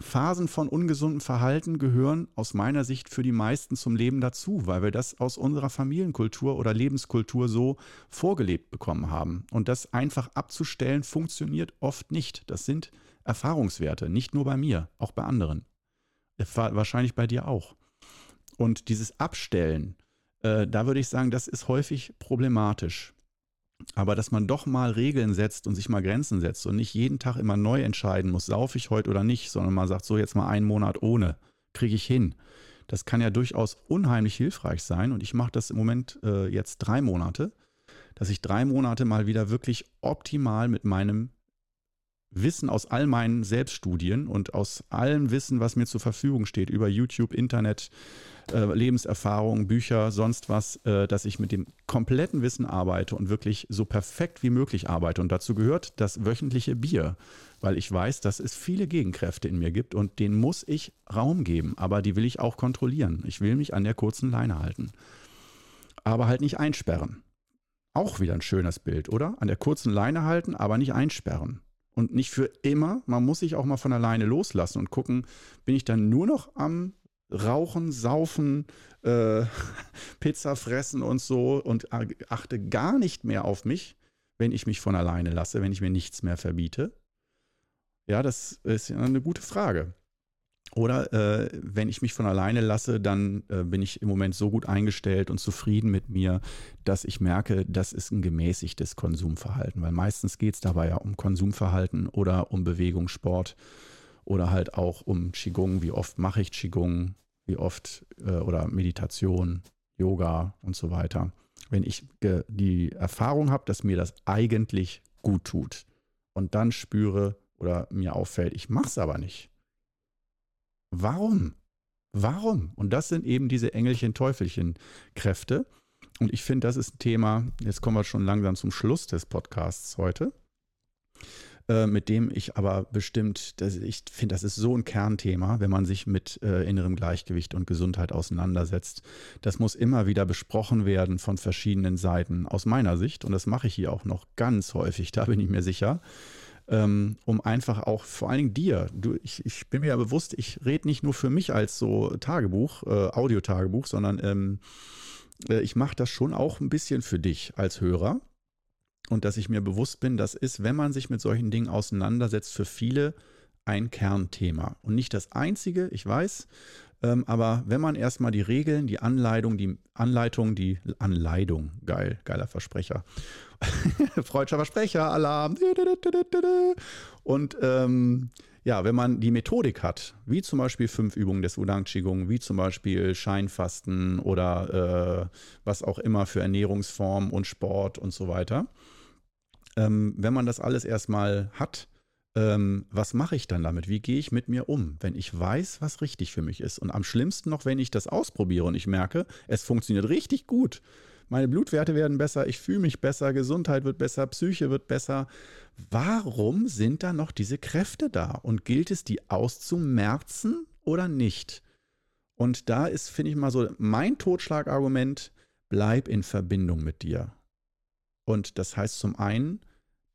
S1: Phasen von ungesundem Verhalten gehören aus meiner Sicht für die meisten zum Leben dazu, weil wir das aus unserer Familienkultur oder Lebenskultur so vorgelebt bekommen haben. Und das einfach abzustellen funktioniert oft nicht. Das sind Erfahrungswerte, nicht nur bei mir, auch bei anderen. Wahrscheinlich bei dir auch. Und dieses Abstellen, äh, da würde ich sagen, das ist häufig problematisch. Aber dass man doch mal Regeln setzt und sich mal Grenzen setzt und nicht jeden Tag immer neu entscheiden muss, saufe ich heute oder nicht, sondern man sagt so jetzt mal einen Monat ohne, kriege ich hin. Das kann ja durchaus unheimlich hilfreich sein. Und ich mache das im Moment äh, jetzt drei Monate, dass ich drei Monate mal wieder wirklich optimal mit meinem Wissen aus all meinen Selbststudien und aus allem Wissen, was mir zur Verfügung steht, über YouTube, Internet, äh, Lebenserfahrung, Bücher, sonst was, äh, dass ich mit dem kompletten Wissen arbeite und wirklich so perfekt wie möglich arbeite. Und dazu gehört das wöchentliche Bier, weil ich weiß, dass es viele Gegenkräfte in mir gibt und denen muss ich Raum geben, aber die will ich auch kontrollieren. Ich will mich an der kurzen Leine halten, aber halt nicht einsperren. Auch wieder ein schönes Bild, oder? An der kurzen Leine halten, aber nicht einsperren und nicht für immer. Man muss sich auch mal von alleine loslassen und gucken, bin ich dann nur noch am Rauchen, Saufen, äh, Pizza fressen und so und achte gar nicht mehr auf mich, wenn ich mich von alleine lasse, wenn ich mir nichts mehr verbiete? Ja, das ist eine gute Frage. Oder äh, wenn ich mich von alleine lasse, dann äh, bin ich im Moment so gut eingestellt und zufrieden mit mir, dass ich merke, das ist ein gemäßigtes Konsumverhalten. Weil meistens geht es dabei ja um Konsumverhalten oder um Bewegung, Sport oder halt auch um Qigong. Wie oft mache ich Qigong? Wie oft äh, oder Meditation, Yoga und so weiter. Wenn ich die Erfahrung habe, dass mir das eigentlich gut tut und dann spüre oder mir auffällt, ich mache es aber nicht Warum? Warum? Und das sind eben diese Engelchen-Teufelchen-Kräfte. Und ich finde, das ist ein Thema, jetzt kommen wir schon langsam zum Schluss des Podcasts heute, äh, mit dem ich aber bestimmt, das, ich finde, das ist so ein Kernthema, wenn man sich mit äh, innerem Gleichgewicht und Gesundheit auseinandersetzt. Das muss immer wieder besprochen werden von verschiedenen Seiten, aus meiner Sicht. Und das mache ich hier auch noch ganz häufig, da bin ich mir sicher um einfach auch vor allen Dingen dir, du, ich, ich bin mir ja bewusst, ich rede nicht nur für mich als so Tagebuch, äh, Audiotagebuch, sondern ähm, äh, ich mache das schon auch ein bisschen für dich als Hörer. Und dass ich mir bewusst bin, das ist, wenn man sich mit solchen Dingen auseinandersetzt, für viele ein Kernthema. Und nicht das einzige, ich weiß, ähm, aber wenn man erstmal die Regeln, die Anleitung, die Anleitung, die Anleitung, geil, geiler Versprecher. Freudscher Versprecher, Alarm. Und ähm, ja, wenn man die Methodik hat, wie zum Beispiel fünf Übungen des Wudang Qigong, wie zum Beispiel Scheinfasten oder äh, was auch immer für Ernährungsform und Sport und so weiter, ähm, wenn man das alles erstmal hat, ähm, was mache ich dann damit? Wie gehe ich mit mir um, wenn ich weiß, was richtig für mich ist? Und am schlimmsten noch, wenn ich das ausprobiere und ich merke, es funktioniert richtig gut. Meine Blutwerte werden besser, ich fühle mich besser, Gesundheit wird besser, Psyche wird besser. Warum sind da noch diese Kräfte da? Und gilt es, die auszumerzen oder nicht? Und da ist, finde ich mal so, mein Totschlagargument, bleib in Verbindung mit dir. Und das heißt zum einen,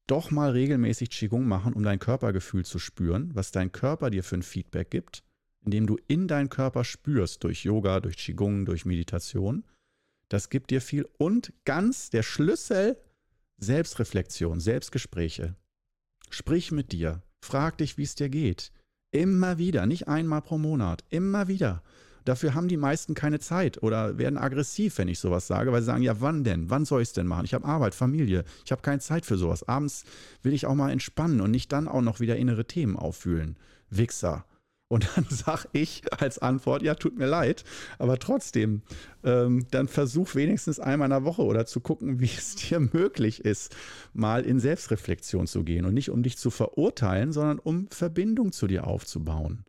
S1: doch mal regelmäßig Qigong machen, um dein Körpergefühl zu spüren, was dein Körper dir für ein Feedback gibt, indem du in deinen Körper spürst, durch Yoga, durch Qigong, durch Meditation. Das gibt dir viel. Und ganz der Schlüssel, Selbstreflexion, Selbstgespräche. Sprich mit dir, frag dich, wie es dir geht. Immer wieder, nicht einmal pro Monat, immer wieder. Dafür haben die meisten keine Zeit oder werden aggressiv, wenn ich sowas sage, weil sie sagen, ja, wann denn? Wann soll ich es denn machen? Ich habe Arbeit, Familie, ich habe keine Zeit für sowas. Abends will ich auch mal entspannen und nicht dann auch noch wieder innere Themen auffühlen. Wichser. Und dann sage ich als Antwort, ja, tut mir leid, aber trotzdem, ähm, dann versuch wenigstens einmal in der Woche oder zu gucken, wie es dir möglich ist, mal in Selbstreflexion zu gehen und nicht um dich zu verurteilen, sondern um Verbindung zu dir aufzubauen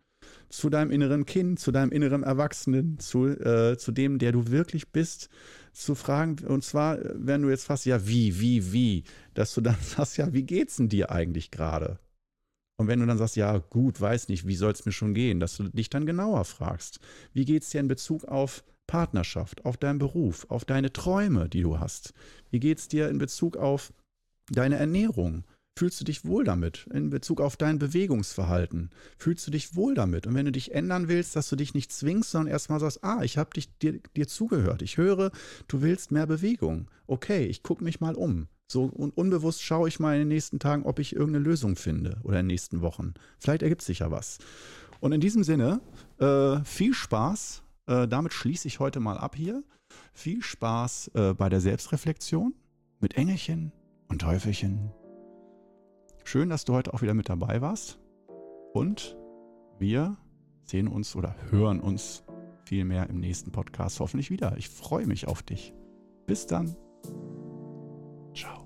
S1: zu deinem inneren Kind, zu deinem inneren Erwachsenen, zu, äh, zu dem, der du wirklich bist, zu fragen. Und zwar, wenn du jetzt fast, ja, wie, wie, wie, dass du dann sagst, ja, wie geht's denn dir eigentlich gerade? Und wenn du dann sagst, ja, gut, weiß nicht, wie soll es mir schon gehen, dass du dich dann genauer fragst, wie geht es dir in Bezug auf Partnerschaft, auf deinen Beruf, auf deine Träume, die du hast? Wie geht es dir in Bezug auf deine Ernährung? Fühlst du dich wohl damit in Bezug auf dein Bewegungsverhalten? Fühlst du dich wohl damit? Und wenn du dich ändern willst, dass du dich nicht zwingst, sondern erstmal sagst, ah, ich habe dir, dir zugehört. Ich höre, du willst mehr Bewegung. Okay, ich gucke mich mal um. So und unbewusst schaue ich mal in den nächsten Tagen, ob ich irgendeine Lösung finde oder in den nächsten Wochen. Vielleicht ergibt sich ja was. Und in diesem Sinne, äh, viel Spaß. Äh, damit schließe ich heute mal ab hier. Viel Spaß äh, bei der Selbstreflexion mit Engelchen und Teufelchen Schön, dass du heute auch wieder mit dabei warst. Und wir sehen uns oder hören uns viel mehr im nächsten Podcast hoffentlich wieder. Ich freue mich auf dich. Bis dann. Ciao.